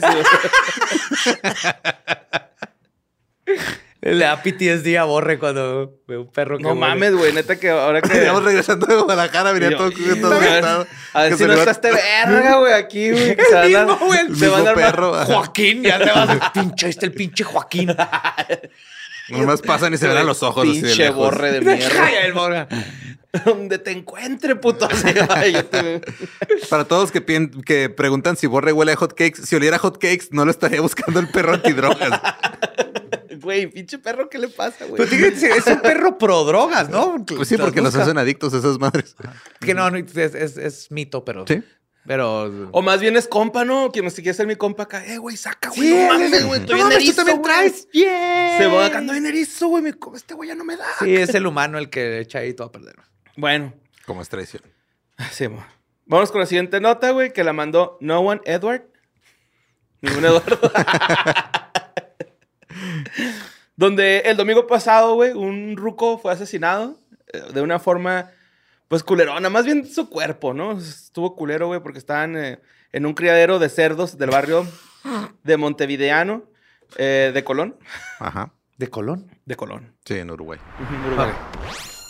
Le da PTSD a Borre cuando ve un perro que No mames, güey. Neta que ahora que... Veníamos regresando de Guadalajara, yo, todo, todo a ver, gastado. A ver Que si no va- está este verga, güey, aquí, güey. que Se mismo, güey. el Se van a dar. Joaquín, ya te vas. Pinche, ahí está el pinche Joaquín. [laughs] Nomás pasan y se ven a los ojos. así de Pinche lejos. borre de [laughs] mierda. Calla el Borre. Donde te encuentre, puto. [laughs] Para todos que, que preguntan si Borre huele a hot cakes, si oliera hot cakes, no lo estaría buscando el perro antidrogas. [laughs] Güey, pinche perro, ¿qué le pasa, güey? Pero ser- es un perro pro drogas, ¿no? Pues sí, porque nos hacen adictos a esas madres. Que no, no, es, es- es mito, pero. Sí. Pero. O más bien es compa, ¿no? Que me si quiere ser mi compa acá. Eh, güey, saca, güey. Sí, no es- mames, güey. Estoy no tú erizo, también güey. traes. Bien. Se va acá, bien erizo, güey. Este güey ya no me da. Sí, es el humano el que echa ahí todo a perder. Bueno, Como es traición. sí, mo. Vamos con la siguiente nota, güey, que la mandó No One Edward. Ningún Eduardo. [laughs] Donde el domingo pasado, güey, un ruco fue asesinado eh, de una forma, pues, culerona. Más bien su cuerpo, ¿no? Estuvo culero, güey, porque estaban eh, en un criadero de cerdos del barrio de Montevideano, eh, de Colón. Ajá. ¿De Colón? De Colón. Sí, en Uruguay. Uruguay.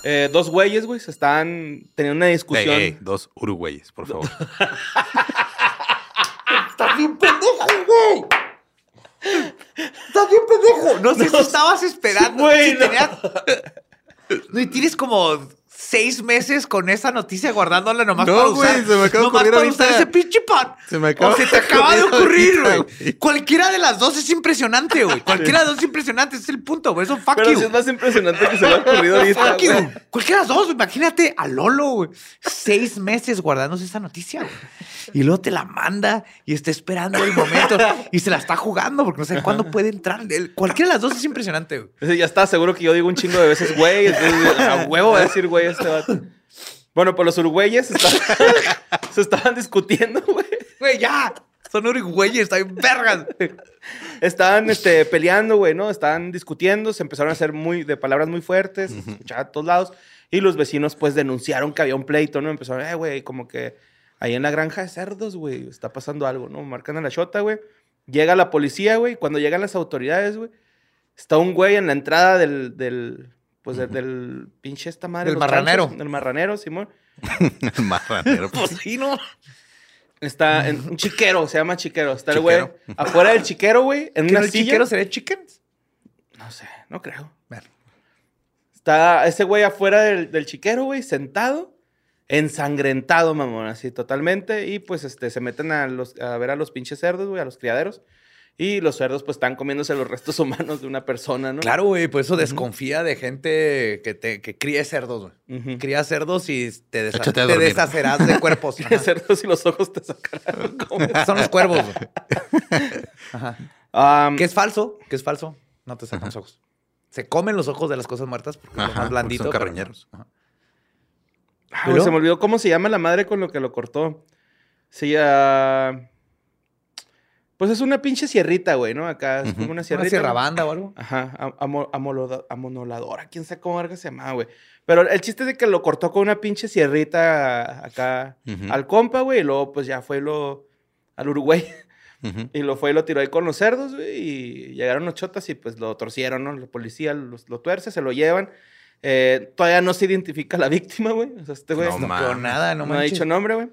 Eh, dos güeyes, güey, se están teniendo una discusión. ey, dos uruguayes, por favor. [laughs] Estás bien pendejo, güey. Estás bien pendejo. No sé si estabas esperando. Güey, si no. tenías- [laughs] No, y tienes como seis meses con esa noticia guardándola nomás No, para güey, usar. se me acaba de nomás ocurrir para ahorita. usar ese pinche pan. Se me acaba o se te de acaba de ocurrir güey. Cualquiera de las dos es impresionante, güey. Cualquiera de las dos es impresionante. Ese es el punto, güey. Eso fuck Pero you. es más impresionante que se le ha ocurrido ahorita. Fuck you. güey. Cualquiera de las dos, güey. imagínate a Lolo, güey. Seis meses guardándose esa noticia, güey. Y luego te la manda y está esperando el momento [laughs] y se la está jugando porque no sé cuándo puede entrar. Cualquiera de las dos es impresionante, güey. Ese Ya está seguro que yo digo un chingo de veces, güey. A huevo va a decir, güey, este vato. Bueno, pues los uruguayes estaban- [laughs] se estaban discutiendo, güey. Güey, ya. Son uruguayes, están vergas. Estaban este, peleando, güey, ¿no? Estaban discutiendo, se empezaron a hacer muy, de palabras muy fuertes, se escuchaba a todos lados. Y los vecinos, pues, denunciaron que había un pleito, ¿no? Empezaron, eh, güey, como que ahí en la granja de cerdos, güey, está pasando algo, ¿no? Marcan a la chota, güey. Llega la policía, güey. Cuando llegan las autoridades, güey, está un güey en la entrada del, del pues, del, del pinche esta madre. Del marranero. chanchos, Del marranero, Simón. [laughs] El marranero. [laughs] Pues sí, ¿no? Está en un chiquero, se llama chiquero. Está el güey afuera del chiquero, güey, en ¿Que una el silla. chiquero sería chickens? No sé, no creo. Ver. Está ese güey afuera del, del chiquero, güey, sentado, ensangrentado, mamón, así totalmente. Y pues este, se meten a, los, a ver a los pinches cerdos, güey, a los criaderos. Y los cerdos, pues, están comiéndose los restos [laughs] humanos de una persona, ¿no? Claro, güey, por eso desconfía de gente que, te, que críe cerdos, güey. Cría Cría cerdos y te, desa- Échate a te deshacerás de [laughs] cuerpos. Ajá. cerdos y los ojos te sacarán. [laughs] Son los cuervos, güey. Ajá. Que es falso, que es falso. No te sacan los ojos. Se comen los ojos de las cosas muertas porque Ajá, más porque blandito. son pero carroñeros. Ajá. ah, güey, se me olvidó cómo se llama la madre con lo que lo cortó. Se llama... Pues es una pinche sierrita, güey, ¿no? Acá es como una ¿Una sierrita. sierra ¿no? banda o algo? Ajá, amonoladora, quién sabe cómo verga se llama, güey. Pero el chiste es de que lo cortó con una pinche sierrita acá al compa, güey, y luego pues ya fue lo al Uruguay y lo fue y lo tiró ahí con los cerdos, güey, y llegaron los chotas y pues lo torcieron, ¿no? La policía los- lo tuerce, se lo llevan. Eh, todavía no se identifica la víctima, güey. O sea, este güey No no, nada, no, no ha dicho nombre, güey.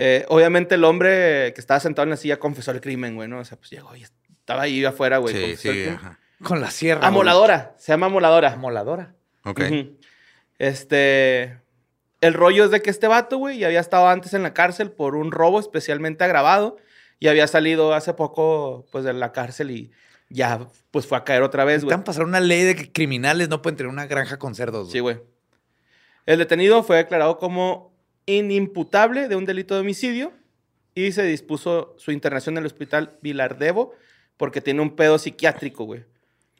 Eh, obviamente el hombre que estaba sentado en la silla confesó el crimen, güey, ¿no? O sea, pues llegó y estaba ahí afuera, güey. Sí, el sí, ajá. Con la sierra. güey. Amoladora, se llama amoladora. Amoladora. Ok. Este. El rollo es de que este vato, güey, ya había estado antes en la cárcel por un robo especialmente agravado y había salido hace poco, pues, de la cárcel y ya, pues, fue a caer otra vez, güey. Están pasar una ley de que criminales no pueden tener una granja con cerdos. Sí, güey. güey. El detenido fue declarado como inimputable de un delito de homicidio y se dispuso su internación en el hospital Vilardevo porque tiene un pedo psiquiátrico, güey.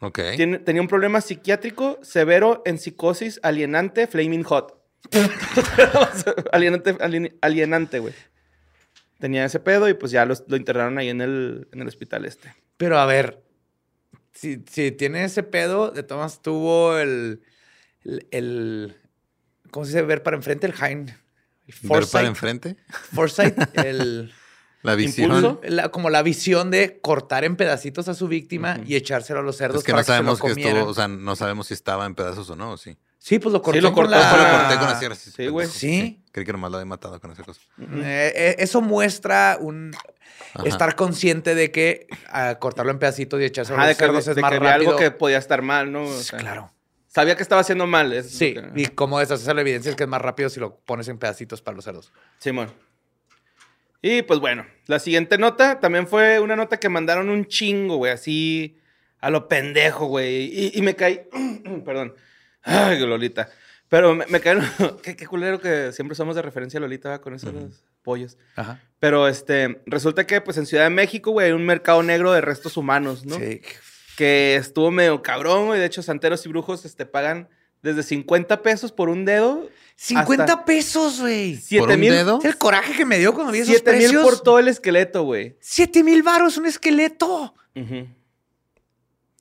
Ok. Tiene- tenía un problema psiquiátrico severo en psicosis alienante Flaming Hot. [laughs] alienante, alien- alienante, güey. Tenía ese pedo y pues ya los- lo internaron ahí en el, en el hospital este. Pero a ver, si, si tiene ese pedo, de todas tuvo el, el, el- ¿cómo se dice? Ver para enfrente, el Hein. Ver para Foresight. enfrente. Foresight, [laughs] el... La visión. impulso. La- como la visión de cortar en pedacitos a su víctima y echárselo a los cerdos Es que para no sabemos se lo que estuvo, o sea, no sabemos si estaba en pedazos o no, ¿o sí. Sí, pues lo cortó, Sí, lo con la... Lo corté con la sierra. Sí, güey. Sí. Creí que nomás lo había matado con esa cosa. Eh, eh, eso muestra un Ajá. estar consciente de que ah, cortarlo en pedacitos y echárselo a de los que, cerdos es de más que rápido. algo que podía estar mal, ¿no? O sea, Claro. Sabía que estaba haciendo mal. es Sí, que- y como deshacerse la evidencia es que es más rápido si lo pones en pedacitos para los cerdos. Simón. Y pues bueno, la siguiente nota también fue una nota que mandaron un chingo, güey, así a lo pendejo, güey. Y, y me caí. [clears throat] Perdón. Ay, Lolita. Pero me, me caí. [laughs] qué, qué culero que siempre somos de referencia a Lolita con esos pollos. Ajá. Pero este, resulta que pues en Ciudad de México, güey, hay un mercado negro de restos humanos, ¿no? Sí. Que estuvo medio cabrón, güey. De hecho, santeros y brujos este, pagan desde 50 pesos por un dedo. 50 hasta pesos, güey. 7 ¿Por un mil. dedo? Es el coraje que me dio cuando vi esos 7 mil precios. por todo el esqueleto, güey. 7 mil baros un esqueleto. Sí,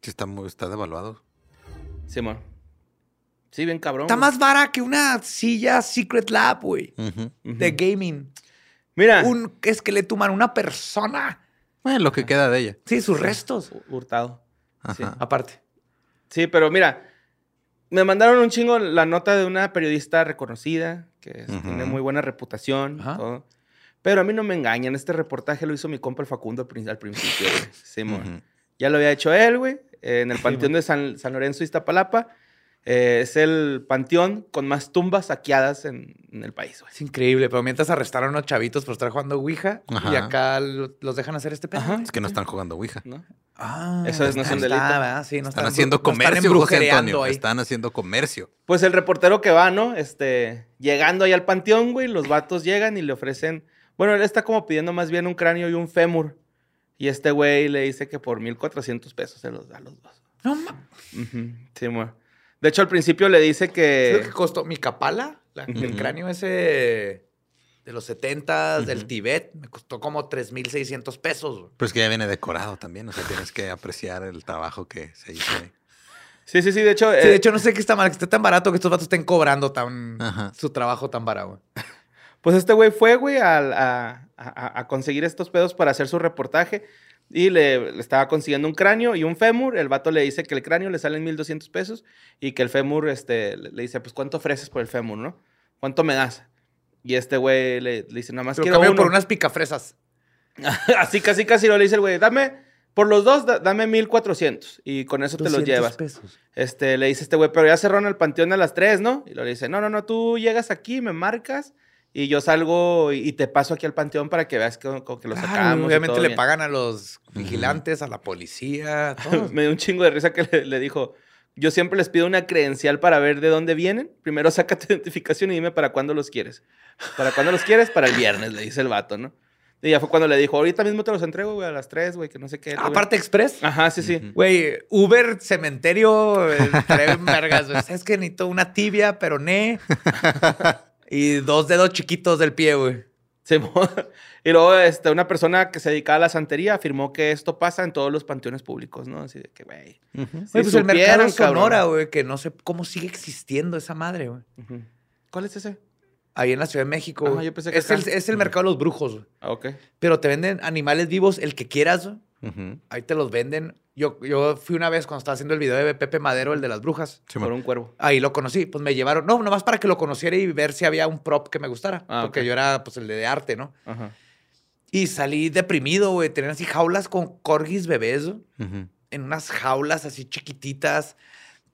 está, muy, está devaluado. Simón. Sí, bien cabrón. Está güey. más vara que una silla Secret Lab, güey. De gaming. Mira. Un esqueleto humano, una persona. Bueno, lo que queda de ella. Sí, sus restos. Hurtado. Sí. Aparte. Sí, pero mira. Me mandaron un chingo la nota de una periodista reconocida que tiene muy buena reputación. Todo. Pero a mí no me engañan. Este reportaje lo hizo mi compa el Facundo al, prin- al principio, güey. Simón. Ya lo había hecho él, güey. En el panteón de San, San Lorenzo, Iztapalapa. Eh, es el panteón con más tumbas saqueadas en, en el país, güey. Es increíble, pero mientras arrestaron a unos chavitos por estar jugando Ouija Ajá. y acá lo- los dejan hacer este pedo. Ajá. Es que no están jugando Ouija. ¿no? Ah, Eso es- no es un delito. Sí, no Están están haciendo bru- no están comercio, José embrujereando Antonio. ahí. Están haciendo comercio. Pues el reportero que va, ¿no? Este, llegando ahí al panteón, güey, los vatos llegan y le ofrecen. Bueno, él está como pidiendo más bien un cráneo y un fémur. Y este güey le dice que por 1400 pesos se los da a los dos. No ma- Ujú, Sí, bueno. De hecho, al principio le dice ¿Sabes que. lo que costó? Mi capala, la- el cráneo ese de los 70 del Ujú. Tibet, me costó como 3,600 pesos. güey. Pero es que ya viene decorado también. O sea, tienes que apreciar el trabajo que se hizo ahí. Sí, sí, sí. De hecho, Sí, eh, de hecho, no sé qué está mal, que esté tan barato que estos vatos estén cobrando tan, Ajá. su trabajo tan barato. pues este güey fue, güey, al- a, a- a conseguir estos pedos para hacer su reportaje. Y le, le estaba consiguiendo un cráneo y un fémur. El vato le dice que el cráneo le sale en 1200 pesos y que el fémur este, le le dice, pues, ¿cuánto ofreces por el fémur, no? ¿Cuánto me das? Y este güey le, le dice, nada más quiero uno. por unas picafresas. [laughs] Así casi casi lo le dice el güey, dame, por los dos, da- dame 1400 y con eso te los 200 llevas. pesos. Este, le dice este güey, pero ya cerraron el panteón a las 3, ¿no? Y lo le dice, no, no, no, tú llegas aquí, me marcas y yo salgo y, y te paso aquí al panteón para que veas que, que lo Claro, sacamos. obviamente le bien". pagan a los vigilantes, a la policía, a todos. [laughs] Me dio un chingo de risa que le, le dijo, yo siempre les pido una credencial para ver de dónde vienen. Primero saca tu [laughs] identificación y dime para cuándo los quieres. ¿Para cuándo los quieres? Para el viernes, le dice el vato, ¿no? Y ya fue cuando le dijo, ahorita mismo te los entrego, güey, a las 3, güey, que no sé qué. bien". Aparte Express. Ajá, sí, sí. Güey, Uber, cementerio, eh, vergas. güey. Es que necesito una tibia, pero ne. [laughs] Y dos dedos chiquitos del pie, güey. [laughs] Y luego este, una persona que se dedicaba a la santería afirmó que esto pasa en todos los panteones públicos, ¿no? Así de que, güey. Si Güey, pues el mercado supieran, Sonora, güey, que no sé cómo sigue existiendo esa madre, güey. ¿Cuál es ese? Ahí en la Ciudad de México. Ajá, yo pensé que es, el, es el mercado de los brujos, güey. Ah, ok. Pero te venden animales vivos, el que quieras, güey. Ujú. Ahí te los venden. Yo, yo fui una vez cuando estaba haciendo el video de Pepe Madero, el de las brujas. Sí, Por man. un cuervo. Ahí lo conocí. Pues me llevaron, no, nomás para que lo conociera y ver si había un prop que me gustara. Ah, porque ok. yo era, pues, el de arte, ¿no? Ajá. Y salí deprimido, güey. Tenían así jaulas con corgis bebés, Ujú. en unas jaulas así chiquititas.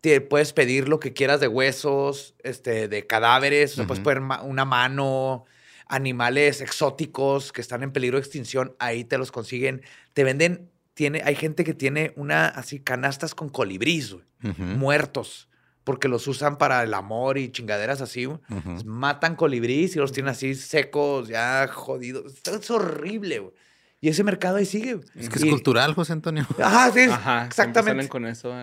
Te puedes pedir lo que quieras de huesos, este, de cadáveres, o sea, puedes poner ma- una mano, animales exóticos que están en peligro de extinción, ahí te los consiguen. Te venden, tiene, hay gente que tiene una así canastas con colibrís, güey, Ujú. muertos, porque los usan para el amor y chingaderas así, güey. Matan colibrís y los tienen así secos, ya jodidos. Es horrible, güey. Y ese mercado ahí sigue. Es que es Y- cultural, José Antonio. Ajá, sí, Ajá. exactamente. con eso.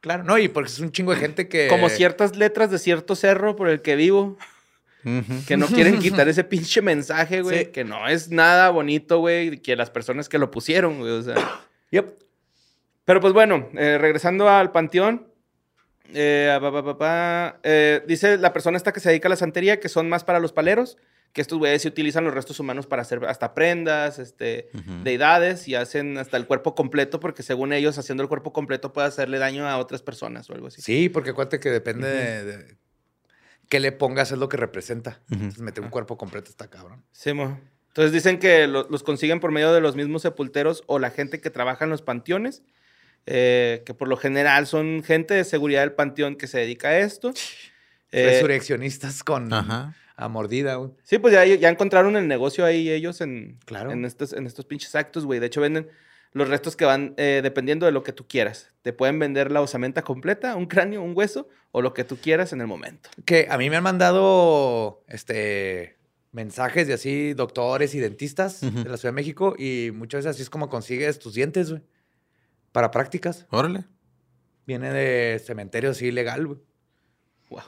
Claro, no, y porque es un chingo de gente que. Como ciertas letras de cierto cerro por el que vivo, Que no quieren quitar [laughs] ese pinche mensaje, güey. Sí. Que no es nada bonito, güey, que las personas que lo pusieron, güey. O sea. [coughs] Yep. Pero pues bueno, eh, regresando al panteón, Eh, pa, pa, pa. Eh, dice la persona esta que se dedica a la santería que son más para los paleros, que estos güeyes sí utilizan los restos humanos para hacer hasta prendas, este, Ujú. deidades y hacen hasta el cuerpo completo porque según ellos haciendo el cuerpo completo puede hacerle daño a otras personas o algo así. Sí, porque acuérdate que depende de, de qué le pongas es lo que representa. Entonces, meter un cuerpo completo está cabrón. Sí, mo. Entonces dicen que lo- los consiguen por medio de los mismos sepulteros o la gente que trabaja en los panteones, eh, que por lo general son gente de seguridad del panteón que se dedica a esto. [laughs] Eh, Resurreccionistas con Ajá. a mordida, güey. sí, pues ya, ya encontraron el negocio ahí ellos en, Claro. en, estos, en estos pinches actos, güey. De hecho, venden los restos que van eh, dependiendo de lo que tú quieras. Te pueden vender la osamenta completa, un cráneo, un hueso o lo que tú quieras en el momento. Que a mí me han mandado este mensajes de así doctores y dentistas de la Ciudad de México y muchas veces así es como consigues tus dientes, güey. Para prácticas. Órale. Viene de cementerio así legal, güey. Wow.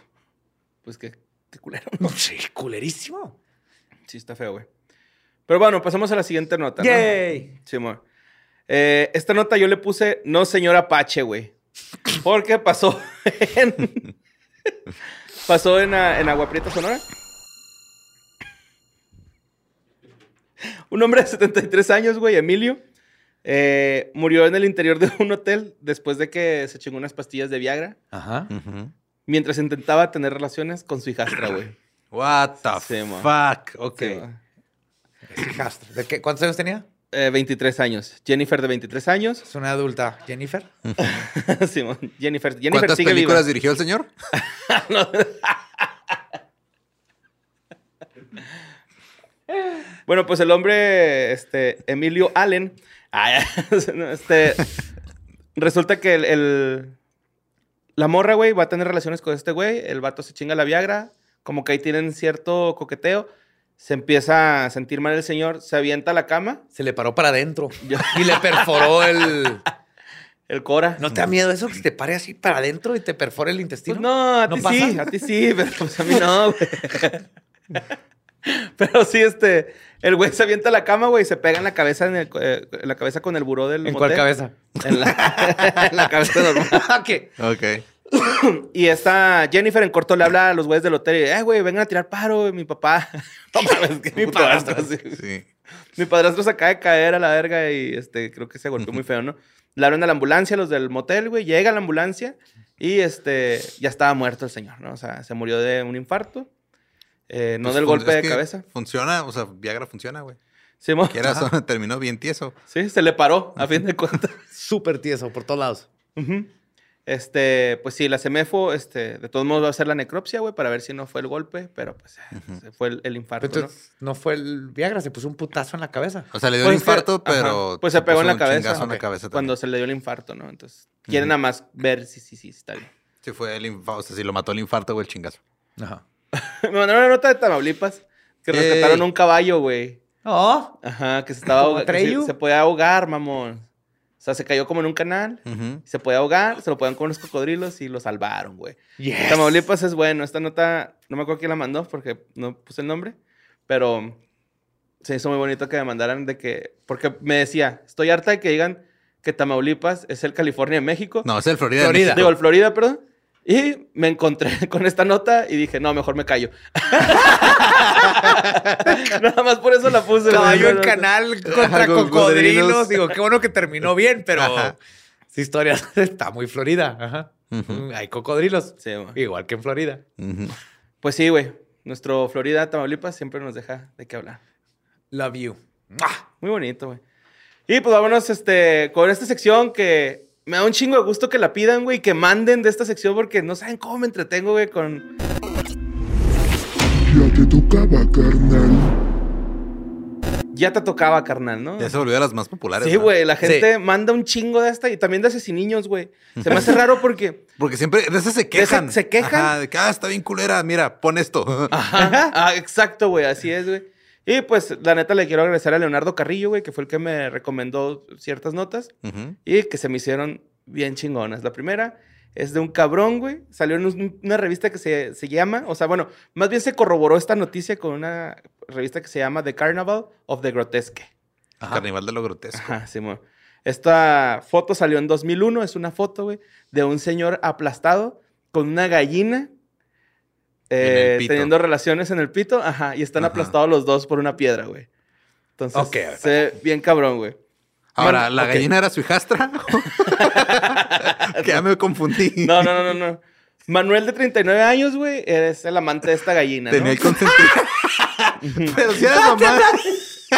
Pues qué, qué culero. Sí, culerísimo. Sí, está feo, güey. Pero bueno, pasamos a la siguiente nota. ¿no? Yay. Sí, amor. Eh, esta nota yo le puse no señor Apache, güey. Porque pasó [laughs] en. pasó en, ah, en Agua Prieta, Sonora. Un hombre de 73 años, güey, Emilio, eh, murió en el interior de un hotel después de que se chingó unas pastillas de Viagra Ajá. Mientras intentaba tener relaciones con su hijastra, güey. What the Sí, fuck. Ok. Sí, hijastra. ¿De qué? ¿Cuántos años tenía? Eh, 23 años. Jennifer de 23 años. Es una adulta. ¿Jennifer? [laughs] Simón, Jennifer, Jennifer ¿Cuántas sigue películas viva. dirigió el señor? [laughs] Bueno, pues el hombre, este, Emilio Allen, [laughs] este, resulta que el, el- la morra, güey, va a tener relaciones con este güey, el vato se chinga la Viagra, como que ahí tienen cierto coqueteo, se empieza a sentir mal el señor, se avienta a la cama, Se le paró para adentro. Yo- Y le perforó el. [laughs] el cora. ¿No te da miedo eso que te pare así para adentro y te perfore el intestino? Pues no, a ¿No ti pasa? sí, a ti sí, pero pues a mí no, güey. [laughs] Pero sí, este, el güey se avienta a la cama, güey, y se pega en la cabeza, en, el- eh, en la cabeza con el buró del ¿En cuál cabeza? En la, [laughs] en la cabeza normal. ¿Qué? Ok. [coughs] Y esta Jennifer en corto le habla a los güeyes del hotel y, eh, güey, vengan a tirar paro, mi papá. [laughs] No mames, que [laughs] mi padrastro, sí. Mi padrastro se acaba de caer a la verga y este, creo que se golpeó muy feo, ¿no? Le hablan a la ambulancia, los del motel, güey. Llega la ambulancia y este, ya estaba muerto el señor, ¿no? O sea, se murió de un infarto. eh, no Pues del golpe es de cabeza. Funciona, o sea, Viagra funciona, güey. Sí, [laughs] terminó bien tieso. sí, se le paró, a fin de cuentas. Súper tieso por todos lados. Ujú. Este, pues sí, la CEMEFO, este, de todos modos va a hacer la necropsia, güey, para ver si no fue el golpe, pero pues eh, se fue el, el infarto, ¿no? Entonces, ¿no? fue el Viagra, se puso un putazo en la cabeza. O sea, le dio Pues que- infarto, ajá, pero. pues se pegó en la un cabeza, chingazo en la cabeza cuando se le dio el infarto, ¿no? Entonces, quieren nada más ver si sí, sí, está bien. Sí, fue el infarto. O sea, si lo mató el infarto o el chingazo. Ajá. [laughs] Me mandaron una nota de Tamaulipas que Ey. rescataron un caballo, güey. Oh, Ajá, que se estaba ¿Como ahogando. Se, se podía ahogar, mamón. O sea, se cayó como en un canal. Se podía ahogar, se lo podían con unos cocodrilos y lo salvaron, güey. yes. Tamaulipas es bueno. Esta nota, no me acuerdo quién la mandó porque no puse el nombre, pero se hizo muy bonito que me mandaran de que, porque me decía, estoy harta de que digan que Tamaulipas es el California de México. No, es el Florida. de. México. Digo, el Florida, perdón. Y me encontré [laughs] con esta nota y dije, no, mejor me callo. [laughs] Nada más por eso la puse. Caballo en canal contra con cocodrilos. cocodrilos. Digo, qué bueno que terminó bien, pero Ajá. esa historia [laughs] está muy Florida. Ajá. Mm, Hay cocodrilos. Sí. Igual que en Florida. Pues sí, güey. Nuestro Florida, Tamaulipas, siempre nos deja de qué hablar. Love you. Muy bonito, güey. Y pues vámonos este, con esta sección que me da un chingo de gusto que la pidan, güey, que manden de esta sección porque no saben cómo me entretengo, güey, con... Ya te tocaba, carnal. Ya te tocaba, carnal, ¿no? Ya se volvió de las más populares. Sí, ¿no? güey, la gente manda un chingo de esta y también de asesiniños, güey. Se me hace [laughs] raro porque... Porque siempre de esas se quejan. se quejan. Ajá, de que, ah, está bien culera. Mira, pon esto. Ajá. [laughs] Ah, exacto, güey, así es, güey. Y pues, la neta, le quiero agradecer a Leonardo Carrillo, güey, que fue el que me recomendó ciertas notas y que se me hicieron bien chingonas. La primera es de un cabrón, güey. Salió en un- una revista que se, se llama, o sea, bueno, más bien se corroboró esta noticia con una revista que se llama The Carnival of the Grotesque. Carnival de lo grotesco. Ajá, Simón. Esta foto salió en 2001, es una foto, güey, de un señor aplastado con una gallina eh, teniendo relaciones en el pito, ajá, y están Ajá. aplastados los dos por una piedra, güey. Entonces, Ok, a ver. se ve bien cabrón, güey. Ahora, Man, ¿la ok. gallina era su hijastra? [laughs] que ya me confundí. No, no, no, no, no. Manuel de 39 años, güey, es el amante de esta gallina, ¿no? Tenía el consentimiento. [laughs] Pero si era mamá.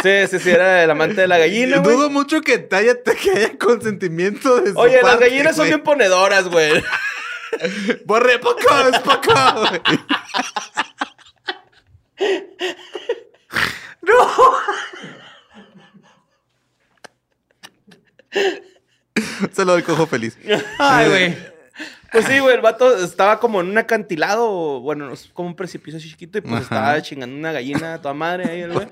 Sí, sí, sí, era el amante de la gallina, güey. Dudo mucho que, te haya, que haya consentimiento de su Oye, las parte, gallinas son güey. bien ponedoras, güey. [laughs] Borre, poco, es poco. no. Se lo doy cojo feliz. Ay, güey. Pues sí, güey, el vato estaba como en un acantilado, bueno, como un precipicio así chiquito y pues Ajá. estaba chingando una gallina a toda madre ahí, el [laughs] güey.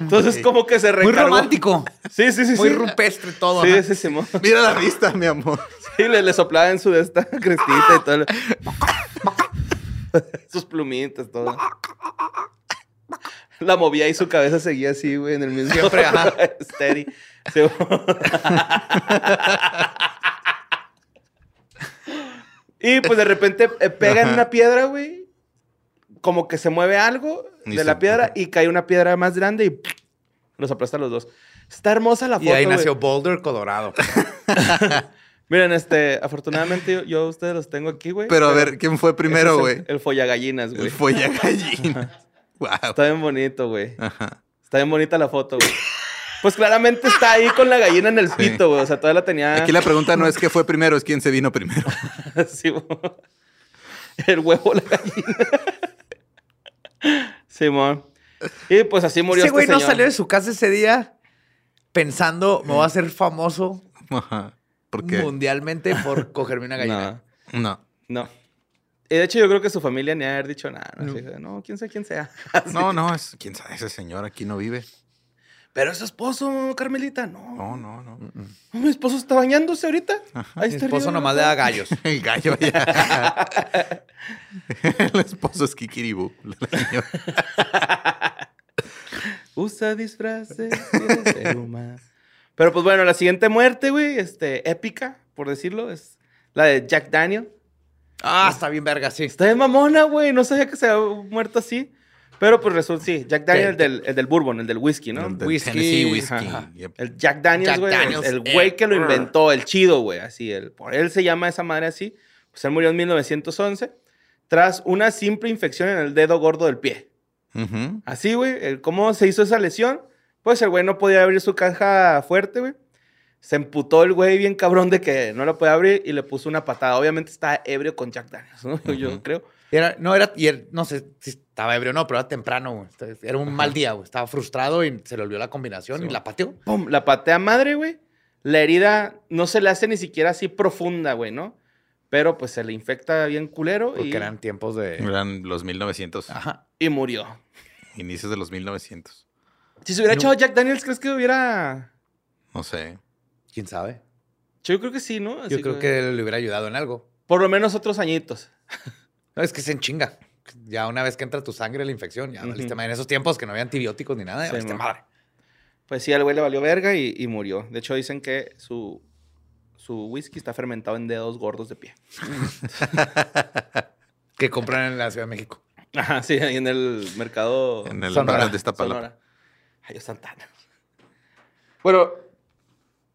Entonces como que se Muy recargó. romántico. Sí, sí, sí, Muy sí. rupestre todo. Sí, sí, sí, Mira la vista, mi amor. sí, le, le soplaba en su de esta [laughs] crestita y todo. [laughs] Sus plumitas, todo. La movía y su cabeza seguía así, güey, en el mismo. Siempre, ajá. Steady. Sí, y pues de repente eh, pega en Ajá. una piedra, güey. Como que se mueve algo de la piedra y cae una piedra más grande y los aplasta a los dos. Está hermosa la foto. Y ahí nació Boulder, Colorado. [laughs] Miren, este, afortunadamente yo, yo a ustedes los tengo aquí, güey. Pero a ver, ¿quién fue primero, es güey? El, el follagallinas, güey. El folla gallina. Wow. [laughs] Está bien bonito, güey. Ajá. Está bien bonita la foto, güey. Pues claramente está ahí con la gallina en el pito, güey. O sea, todavía la tenía. Aquí la pregunta no es qué fue primero, es quién se vino primero. [laughs] Sí, güey. el huevo, la gallina. [laughs] Simón. y pues así murió Ese este güey no señor. salió de su casa ese día pensando, me voy a hacer famoso. ¿Por qué? mundialmente por [laughs] cogerme una gallina. No, No. no. Y de hecho, yo creo que su familia ni haber dicho nada. No, Así que, no quién sabe quién sea. No, no, es quién sabe, ese señor aquí no vive. Pero es su esposo, Carmelita. No. No, no, no. No, Mi esposo está bañándose ahorita. Ahí Mi está esposo arriba, nomás ¿no? le da gallos. [laughs] El gallo ya. [laughs] El esposo es Kikiribu. la señora. [laughs] Usa disfraces, quiere ser humano. Pero pues bueno, la siguiente muerte, güey, este, épica, por decirlo, es la de Jack Daniel. Ah, está bien verga, sí. Está de mamona, güey. No sabía que se había muerto así. Pero pues resulta, sí, Jack Daniel, el del, el del bourbon, el del whisky, ¿no? El de Whisky, Tennessee. Yep. El Jack Daniels, güey. el- El güey eh, que lo inventó, el chido, güey. Así, el, por él se llama esa madre así. Pues él murió en 1911 tras una simple infección en el dedo gordo del pie. Así, güey. el- ¿Cómo se hizo esa lesión? Pues el güey no podía abrir su caja fuerte, güey. Se emputó el güey bien cabrón de que no la podía abrir y le puso una patada. Obviamente estaba ebrio con Jack Daniels, ¿no? [laughs] Yo creo. Era, no, era, y él- no sé si estaba ebrio no, pero era temprano, güey. Era un mal día, güey. Estaba frustrado y se le olvidó la combinación y la pateó. ¡Pum! La patea madre, güey. La herida no se le hace ni siquiera así profunda, güey, ¿no? Pero pues se le infecta bien culero Porque y, eran tiempos de. Eran los 1900. Ajá. y murió. Inicios de los 1900. Si se hubiera No. echado Jack Daniels, ¿crees que hubiera...? No sé. ¿Quién sabe? Yo creo que sí, ¿no? Así Yo creo que le hubiera ayudado en algo. Por lo menos otros añitos. [laughs] No, es que se enchinga. Ya una vez que entra tu sangre la infección, ya valiste Ujú. madre. En esos tiempos que no había antibióticos ni nada, ya Sí, valiste madre. Pues sí, al güey le valió verga y, y murió. De hecho, dicen que su, su whisky está fermentado en dedos gordos de pie. [laughs] Que compran en la Ciudad de México. Ajá, sí, ahí en el mercado En el Sonora. de Iztapalapa. Sonora. Ay, Santana. Bueno,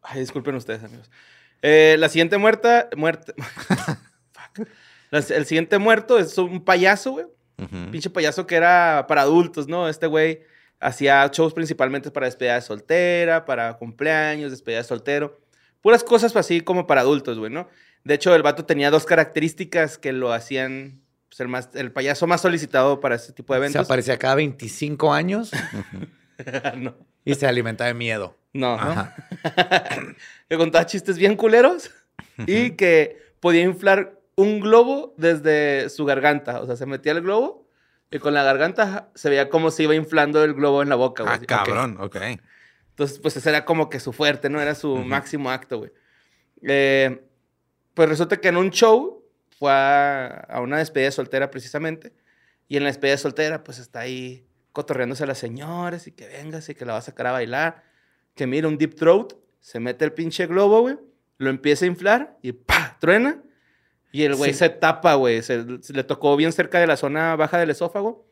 ay, disculpen ustedes, amigos. Eh, la siguiente muerta, muerte. [laughs] Fuck. El siguiente muerto es un payaso, güey. Pinche payaso que era para adultos, ¿no? Este güey hacía shows principalmente para despedida de soltera, para cumpleaños, despedida de soltero. Puras cosas así como para adultos, güey, ¿no? De hecho, el vato tenía dos características que lo hacían pues, el, más, el payaso más solicitado para este tipo de Se eventos. aparecía cada 25 años [laughs] no, y se alimenta de miedo. no, no. Ajá. [coughs] que contaba chistes bien culeros y que podía inflar un globo desde su garganta. O sea, se metía el globo y con la garganta se veía como se iba inflando el globo en la boca, güey. Ah, cabrón, ok. Entonces, pues ese era como que su fuerte, ¿no? Era su máximo acto, güey. Eh, pues resulta que en un show fue a, a una despedida de soltera precisamente. Y en la despedida de soltera, pues está ahí cotorreándose a las señoras y que vengas y que la va a sacar a bailar. Que mira un deep throat, se mete el pinche globo, güey, lo empieza a inflar y ¡pa! truena. Y el güey se tapa, güey. Se, se le tocó bien cerca de la zona baja del esófago.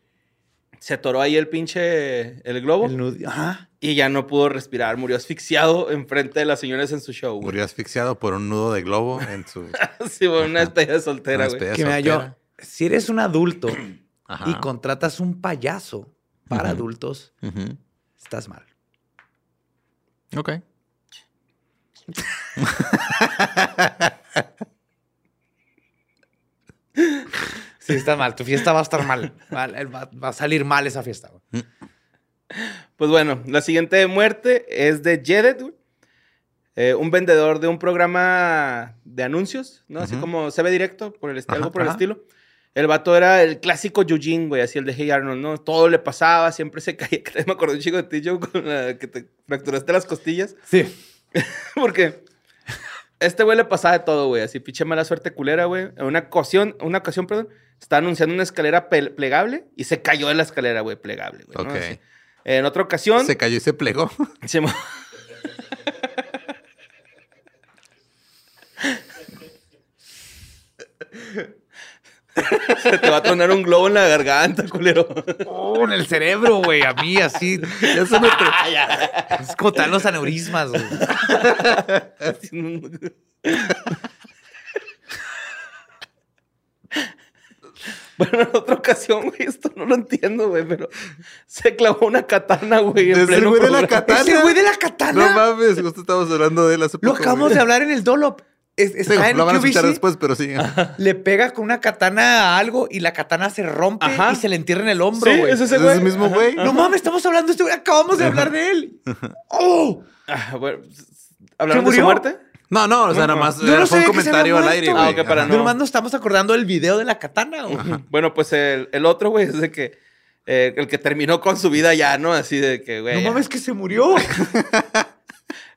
Se atoró ahí el pinche el globo. El nudo- Ajá. Y ya no pudo respirar. Murió asfixiado enfrente de las señoras en su show, güey. Murió asfixiado por un nudo de globo en su [laughs] Sí, güey, una despedida de soltera, Una güey. Que mira, yo, soltera. si eres un adulto [clears throat] Ajá. y contratas un payaso para adultos, estás mal. Ok. [laughs] Sí, estás mal. Tu fiesta va a estar mal. Va, a salir mal esa fiesta. güey. Pues bueno, la siguiente muerte es de Jedet. Eh, un vendedor de un programa de anuncios, ¿no? Así como se ve directo, por el Ajá, algo por el estilo. El vato era el clásico Eugene, güey, así el de Hey Arnold, ¿no? Todo le pasaba, siempre se [laughs] caía. Me acordé un chico de ti, Joe, con la que te fracturaste las costillas. Sí. [laughs] Porque este güey le pasaba de todo, güey. Así pinche mala suerte culera, güey. En una ocasión, una ocasión, perdón, estaba anunciando una escalera plegable y se cayó de la escalera, güey, plegable, güey. Ok. En otra ocasión, Se cayó y se plegó. [laughs] se te va a tronar un globo en la garganta, culero. Oh, en el cerebro, güey. A mí, así. Ya se me [laughs] tra- Es como tal los aneurismas, güey. [laughs] Bueno, en otra ocasión, güey, esto no lo entiendo, güey, pero se clavó una katana, güey, en ¿Es el güey de la katana? Ese güey de la No katana. mames, justo estábamos hablando de él hace Lo poco, acabamos güey. de hablar en el Dolop. Es- Sí, está lo van a escuchar después, pero sí. Le pega con una katana a algo y la katana se rompe Ajá. y se le entierra en el hombro, Sí, güey. es ese ¿Es güey. el mismo güey? No mames, estamos hablando de este güey. Acabamos de hablar de él. ¡Oh! Ah, bueno, ¿Hablaron ¿Se de su murió? muerte? No, no, o sea, nada más Yo no era- fue un sabía que se comentario había al aire, muerto, güey. Ah, ok, para Ajá. no- Nomás nos estamos acordando del video de la katana, güey. [laughs] Bueno, pues el, el otro, güey, es de que eh, el que terminó con su vida ya, ¿no? Así de que, güey. No ya. mames que se murió. [laughs]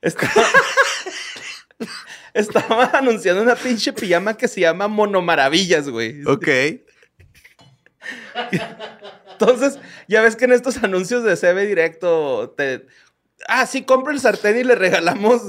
Estaba, [laughs] estaba anunciando una pinche pijama que se llama Monomaravillas, güey. Ok. Entonces, ya ves que en estos anuncios de CB Directo te. Ah, sí, compra el sartén y le regalamos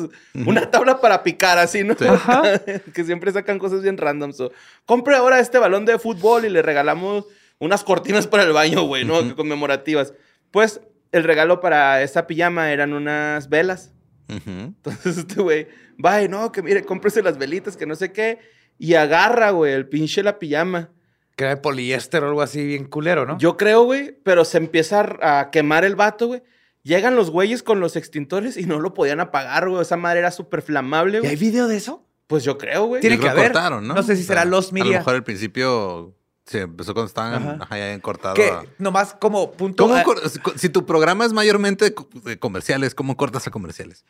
una tabla para picar, así, ¿no? Sí. [laughs] que siempre sacan cosas bien random. So, compre ahora este balón de fútbol y le regalamos unas cortinas para el baño, güey, ¿no? Conmemorativas. Pues el regalo para esa pijama eran unas velas. Ujú. Entonces este güey va y no, que mire, cómprese las velitas, que no sé qué. Y agarra, güey, el pinche la pijama. Que era de poliéster o algo así bien culero, ¿no? Yo creo, güey, pero se empieza a a quemar el vato, güey. Llegan los güeyes con los extintores y no lo podían apagar, güey. Esa madre era súper flamable, ¿Y hay güey. video de eso? Pues yo creo, güey. Tiene que lo haber. cortaron, ¿no? No sé si será Lost A Media. lo mejor al principio se empezó cuando estaban Ajá. ajá, ya habían cortado. Que a- nomás como punto. ¿Cómo cor- si tu programa es mayormente de comerciales, ¿cómo cortas a comerciales?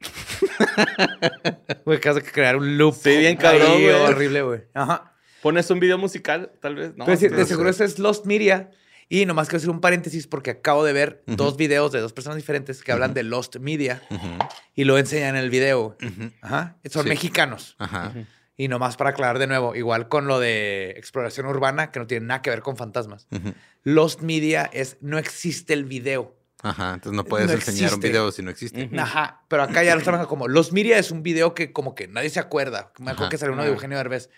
[laughs] Güey, que has de crear un loop. Sí, bien cabrón, ahí güey. Horrible, güey. Ajá. Pones un video musical, tal vez. No, Pero sí, de seguro ese es Lost Media. Y nomás quiero hacer un paréntesis porque acabo de ver dos videos de dos personas diferentes que hablan de Lost Media y lo enseñan en el video. Ajá. Son Sí. mexicanos. Ajá. Y nomás para aclarar de nuevo, igual con lo de exploración urbana, que no tiene nada que ver con fantasmas. Lost Media es no existe el video. Ajá. Entonces no puedes No enseñar un video si no existe. Ajá. Pero acá ya lo están como Lost Media es un video que como que nadie se acuerda. Me acuerdo Ajá. que salió uno de Ah. Eugenio Derbez.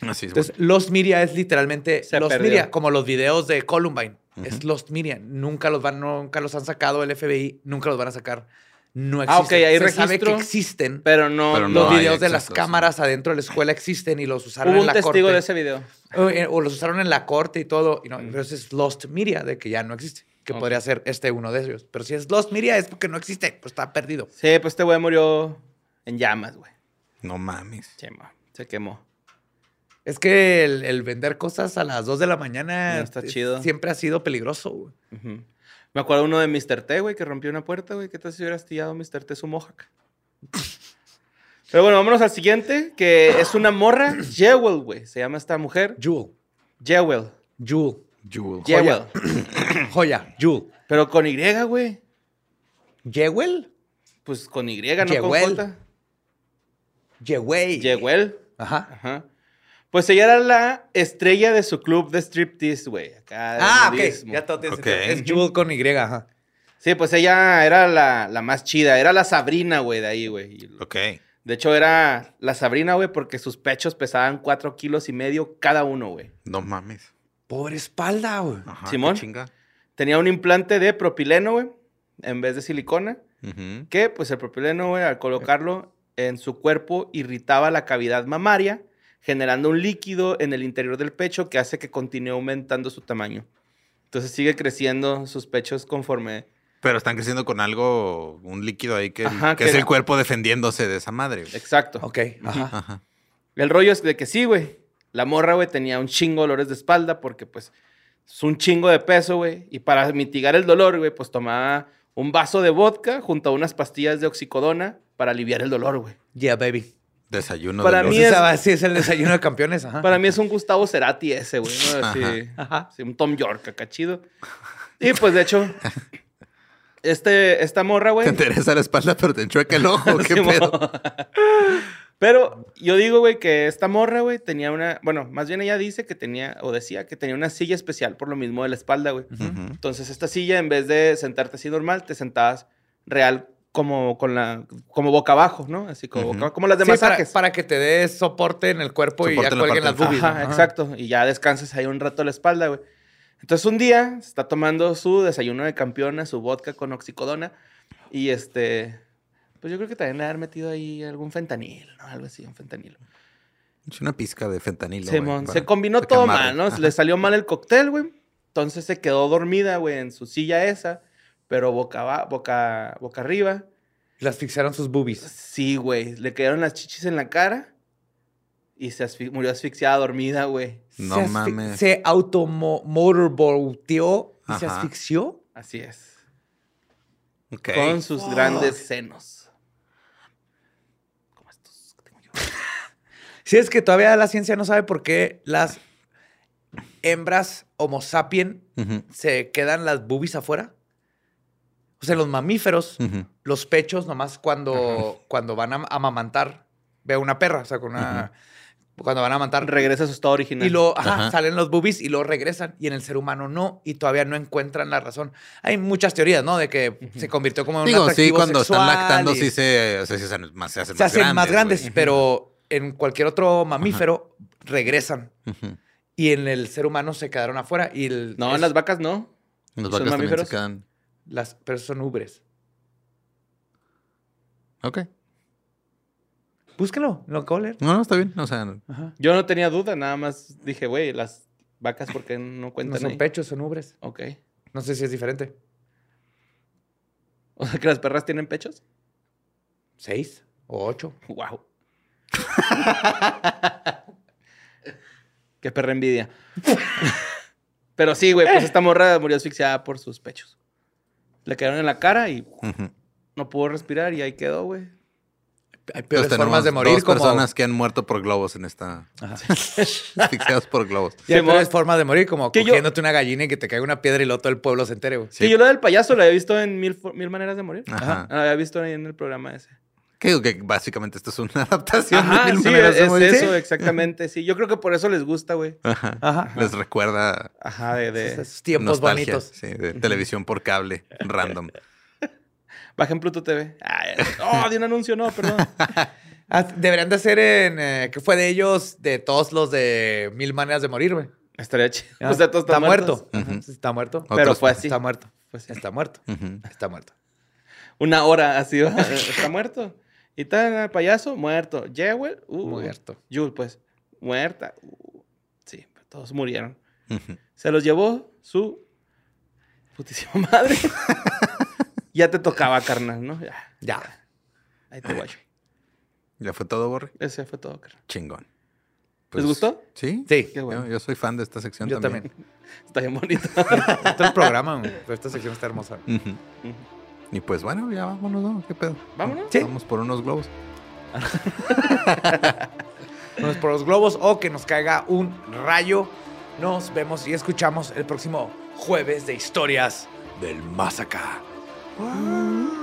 Así es. Entonces, Lost Media es literalmente Se Lost perdió. Media, como los videos de Columbine. Es. Lost Media. Nunca los van, nunca los han sacado el FBI, nunca los van a sacar. No Ah, existen. ok, hay Se sabe que existen. Pero no. Pero los no videos de las cámaras adentro de la escuela existen y los usaron Hubo en un la testigo corte. de ese video. O, eh, o los usaron en la corte y todo. Y no, Mm. pero ese es Lost Media, de que ya no existe. Que podría ser este uno de ellos. Pero si es Lost Media es porque no existe, pues está perdido. Sí, pues este güey murió en llamas, güey. No mames. Se quemó. Se quemó. Es que el, el vender cosas a las 2 de la mañana No está es- chido. siempre ha sido peligroso. güey. Ujú. Me acuerdo uno de Mr. T, güey, que rompió una puerta, güey. ¿Qué tal si hubiera astillado Mr. T su mohawk? [laughs] Pero bueno, vámonos al siguiente, que es una morra, Jewel, güey. Se llama esta mujer. Jewel. Jewel. Jewel. Jewel. Jewel. Joya. [coughs] Jewel. Pero con Y, güey. Jewel. Pues con Y, no con Jewel. J. Jewel. Jewel. Ajá. Ajá. Pues ella era la estrella de su club de striptease, güey. Acá de Ah, ok. Ya todo tiene Ok. sentido. Es Jewel con Y, ajá. Sí, pues ella era la, la más chida. Era la Sabrina, güey, de ahí, güey. Ok. De hecho, era la Sabrina, güey, porque sus pechos pesaban cuatro kilos y medio cada uno, güey. No mames. Pobre espalda, güey. Ajá, Simón. qué chinga. Tenía un implante de propileno, güey, en vez de silicona. Que, pues, el propileno, güey, al colocarlo en su cuerpo, irritaba la cavidad mamaria, generando un líquido en el interior del pecho que hace que continúe aumentando su tamaño. Entonces sigue creciendo sus pechos conforme. Pero están creciendo con algo, un líquido ahí que, Ajá, que que- es el cuerpo defendiéndose de esa madre. güey. Exacto. Ok, ajá. Ajá. El rollo es de que sí, güey. La morra, güey, tenía un chingo de dolores de espalda porque, pues, es un chingo de peso, güey. Y para mitigar el dolor, güey, pues tomaba un vaso de vodka junto a unas pastillas de oxicodona para aliviar el dolor, güey. Yeah, baby. Desayuno Para de mí es- sí, es el desayuno de campeones, ajá. Para mí es un Gustavo Cerati ese, güey. ¿no? Así, Ajá. así, un Tom York acá chido. Y pues, de hecho, este, esta morra, Te güey. interesa la espalda, pero te enchueca el ojo. ¿Qué [laughs] pedo? Pero yo digo, güey, que esta morra, güey, tenía una. Bueno, más bien ella dice que tenía, o decía que tenía una silla especial por lo mismo de la espalda, güey. Entonces, esta silla, en vez de sentarte así normal, te sentabas real como con la. como boca abajo, ¿no? Así como, boca abajo, como las de Sí, para, masajes. para que te des soporte en el cuerpo y ya en la cuelguen las boobies. Ajá, ¿no? exacto. Y ya descansas ahí un rato la espalda, güey. Entonces un día se está tomando su desayuno de campeona, su vodka con oxicodona. Y este. Pues yo creo que también le haber metido ahí algún fentanil, ¿no? Algo así, un fentanil. Es una pizca de fentanilo. Simón, güey, se combinó todo mal, ¿no? Ajá. Le salió mal el cóctel, güey. Entonces se quedó dormida, güey, en su silla esa, pero boca, boca, boca arriba. Las fixaron sus boobies. Sí, güey. Le quedaron las chichis en la cara y se asfi- murió asfixiada dormida, güey. No se mames. Se automotorboteó y se asfixió. Así es. Con sus grandes senos. Como estos que tengo yo. [laughs] Sí, es que todavía la ciencia no sabe por qué las hembras Homo sapien se quedan las boobies afuera. O sea, los mamíferos, los pechos, nomás cuando, cuando van a amamantar, ve una perra, o sea, con una. Cuando van a amamantar. Regresa a su estado original. Y luego ajá, salen los boobies y luego regresan. Y en el ser humano no. Y todavía no encuentran la razón. Hay muchas teorías, ¿no? De que se convirtió como en un Digo, sí, cuando están lactando, y sí se, o sea, sí se hacen más, se hacen se más hacen grandes. más grandes. Pero en cualquier otro mamífero regresan. Y en el ser humano se quedaron afuera. Y el, No, es- en las vacas no. Los ¿Son vacas también se quedan. Las pero son ubres. Ok. Búsquelo, lo acabo de leer. No, no, está bien. O sea, Ajá. Yo no tenía duda, nada más dije, güey, las vacas, ¿por qué no No cuentan son ahí? pechos, son ubres. Ok. No sé si es diferente. O sea, que las perras tienen pechos. ¿Seis o ocho? Wow. [laughs] Qué perra envidia. [laughs] Pero sí, güey, pues esta morra murió asfixiada por sus pechos. Le quedaron en la cara y no pudo respirar y ahí quedó, güey. Hay peores Entonces formas de morir dos como... personas que han muerto por globos en esta... Ajá. [laughs] asfixiados por globos. Y hay Simón. peores formas de morir como yo- cogiéndote una gallina y que te caiga una piedra y luego todo el pueblo se entere, güey. Sí, yo lo del payaso lo había visto en Mil, mil Maneras de Morir. Ajá. Lo había visto ahí en el programa ese. Que digo que básicamente esto es una [laughs] adaptación Ajá, de mil sí, maneras es, de eso, exactamente. Sí, yo creo que por eso les gusta, güey. Ajá. Ajá. Les recuerda Ajá, de... de... Esos tiempos nostalgia, bonitos. Sí, de televisión por cable, random. [laughs] Bajen Pluto TV. Ay, oh, de un anuncio, no, perdón. [laughs] Ah, deberían de hacer en... eh, ¿Qué fue de ellos? De todos los de Mil Maneras de Morir, güey. Estaría chido. Ah, O sea, todos está muerto. Está muerto. Pero fue así. Está muerto. Pues sí. Está muerto. Está muerto. Una hora así, está muerto. Y tal, el payaso, muerto. Jewel, uh, Muerto. Jul, pues, muerta. Uh, sí, todos murieron. Se los llevó su putísima madre. [laughs] ya te tocaba, carnal, ¿no? Ya, Ya. ahí te guacho. ¿Ya fue todo, Borre? Ese fue todo, carnal. Chingón. ¿Les gustó? Sí. Sí. Qué bueno. Yo, yo soy fan de esta sección Yo también. también. [laughs] Está bien bonito. [laughs] Todo el programa. Pero esta sección está hermosa. Ujú. Y pues bueno, ya vámonos, ¿no? ¿Qué pedo? Vámonos. Sí. Vamos por unos globos. [laughs] Vamos por los globos o que nos caiga un rayo. Nos vemos y escuchamos el próximo jueves de historias del más acá. Ah.